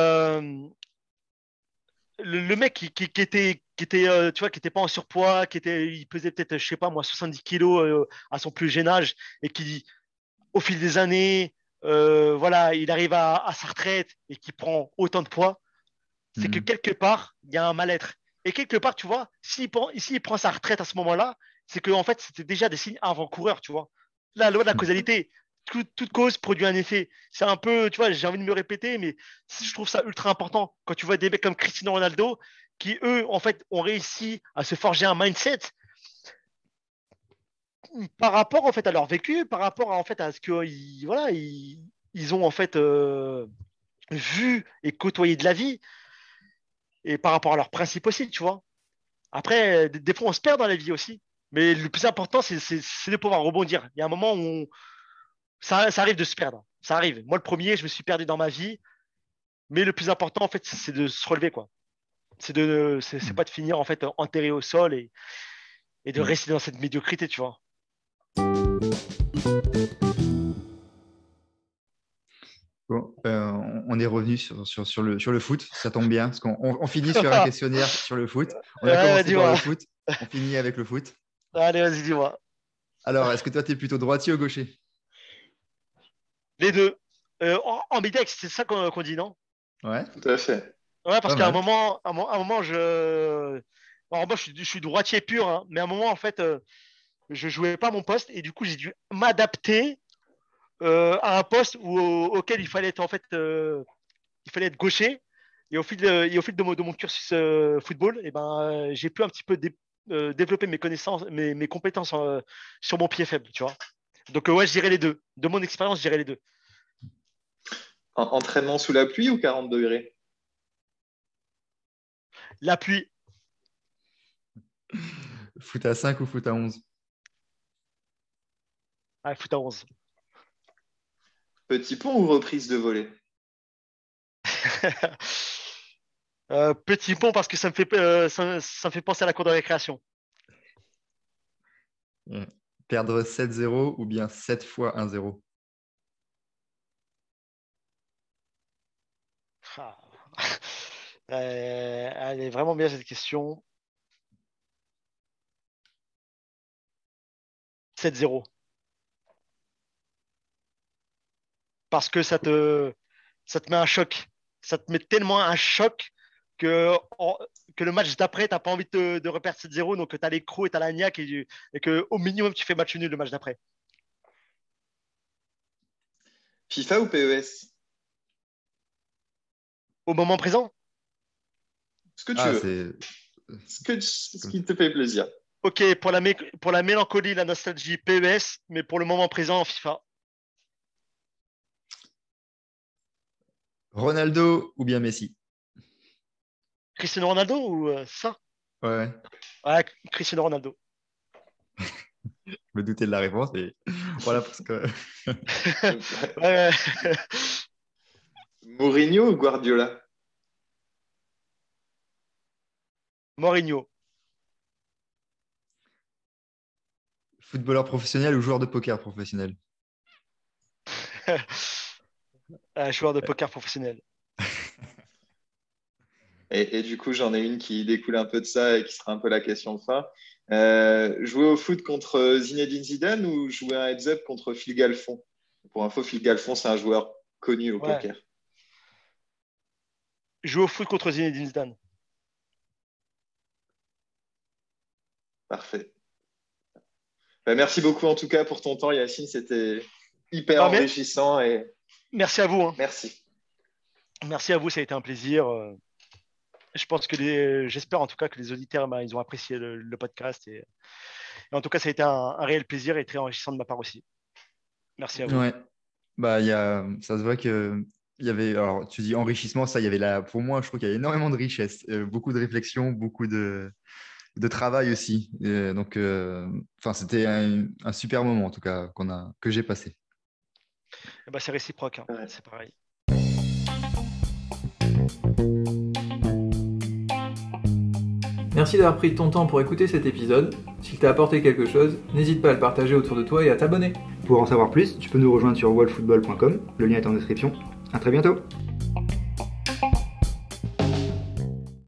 le, mec qui, était, qui était, euh, tu vois, qui était pas en surpoids, qui était, il pesait peut-être, je sais pas moi, 70 kilos euh, à son plus jeune âge, et qui, au fil des années, euh, voilà, il arrive à, sa retraite et qui prend autant de poids, c'est que mhm. quelque part, il y a un mal-être. Et quelque part, tu vois, s'il prend, il prend sa retraite à ce moment-là, c'est que en fait, c'était déjà des signes avant-coureurs, tu vois. La loi de la mhm. Toute, cause produit un effet. C'est un peu, tu vois, j'ai envie de me répéter, mais je trouve ça ultra important quand tu vois des mecs comme Cristiano Ronaldo qui, eux, en fait, ont réussi à se forger un mindset par rapport en fait à leur vécu, par rapport à, en fait à ce qu'ils voilà, ils, ils, ont en fait euh, vu et côtoyé de la vie, et par rapport à leurs principes aussi, tu vois. Après, des, fois, on se perd dans la vie aussi, mais le plus important, c'est de pouvoir rebondir. Il y a un moment où ça, ça, arrive de se perdre, ça arrive. Moi, le premier, je me suis perdu dans ma vie, mais le plus important, en fait, c'est de se relever, quoi. C'est de, c'est pas de finir en fait enterré au sol et, et de rester dans cette médiocrité, tu vois. Bon, euh, on est revenu sur, sur, le, sur le foot, ça tombe bien, parce qu'on on, finit sur un questionnaire sur le foot. On a commencé par le foot, on finit avec le foot. Allez, vas-y, dis-moi. Alors, est-ce que toi, tu es plutôt droitier ou gaucher? Les deux. Euh, en, en c'est ça qu'on dit, non? Ouais. Tout à fait. Ouais, parce qu'à un moment, un, moment, je. moi, je, suis droitier pur, hein, mais à un moment, en fait, euh, je jouais pas mon poste et du coup j'ai dû m'adapter euh, à un poste auquel il fallait être en fait euh, il fallait être gaucher et au fil de, au fil de, mon, de mon cursus euh, football et eh ben j'ai pu un petit peu développer mes connaissances mes, mes compétences sur mon pied faible tu vois donc ouais je dirais les deux. De mon expérience je dirais les deux. Entraînement sous la pluie ou 40 degrés? La pluie. Foot à 5 ou foot à 11 ah, foot à 11. Petit pont ou reprise de volée? Euh, Petit pont parce que ça me fait, euh, ça, me fait penser à la cour de récréation. Perdre 7-0 ou bien 7 fois 1-0 ah. euh, Elle est vraiment bien cette question. 7-0. parce que ça te, ça te met un choc. Ça te met tellement un choc que, que le match d'après, tu n'as pas envie de, de reperdre 7-0, donc tu as les crocs et tu as la niaque et, et qu'au minimum, tu fais match nul le match d'après. FIFA ou PES Au moment présent? Ce que tu ah, veux. Ce, que, ce qui te fait plaisir. Ok, pour la, pour la mélancolie, la nostalgie, PES, mais pour le moment présent, FIFA. Ronaldo ou bien Messi? Cristiano Ronaldo ou euh, ça? Ouais. Ouais, Cristiano Ronaldo. Je me doutais de la réponse, mais voilà parce que. ouais. Mourinho ou Guardiola? Mourinho. Footballeur professionnel ou joueur de poker professionnel? Un joueur de poker professionnel. Et, du coup, j'en ai une qui découle un peu de ça et qui sera un peu la question de fin. Euh, jouer au foot contre Zinedine Zidane ou jouer un heads-up contre Phil Galfond? Pour info, Phil Galfond, c'est un joueur connu au poker. Jouer au foot contre Zinedine Zidane. Parfait. Bah, merci beaucoup en tout cas pour ton temps, Yacine. C'était hyper enrichissant et Merci à vous. Hein. Merci. Merci à vous, ça a été un plaisir. Je pense que les, j'espère en tout cas que les auditeurs, bah, ils ont apprécié le, podcast et, en tout cas, ça a été un, réel plaisir et très enrichissant de ma part aussi. Merci à vous. Ouais. Bah, y a, ça se voit que il y avait, alors tu dis enrichissement, ça, il y avait là, pour moi, je trouve qu'il y a énormément de richesse, euh, beaucoup de réflexion, beaucoup de, de travail aussi. donc, euh, enfin, c'était un, un, super moment en tout cas qu'on a, que j'ai passé. Eh ben, c'est réciproque, hein. c'est pareil. Merci d'avoir pris ton temps pour écouter cet épisode. S'il t'a apporté quelque chose, n'hésite pas à le partager autour de toi et à t'abonner. Pour en savoir plus, tu peux nous rejoindre sur wallfootball.com, le lien est en description. À très bientôt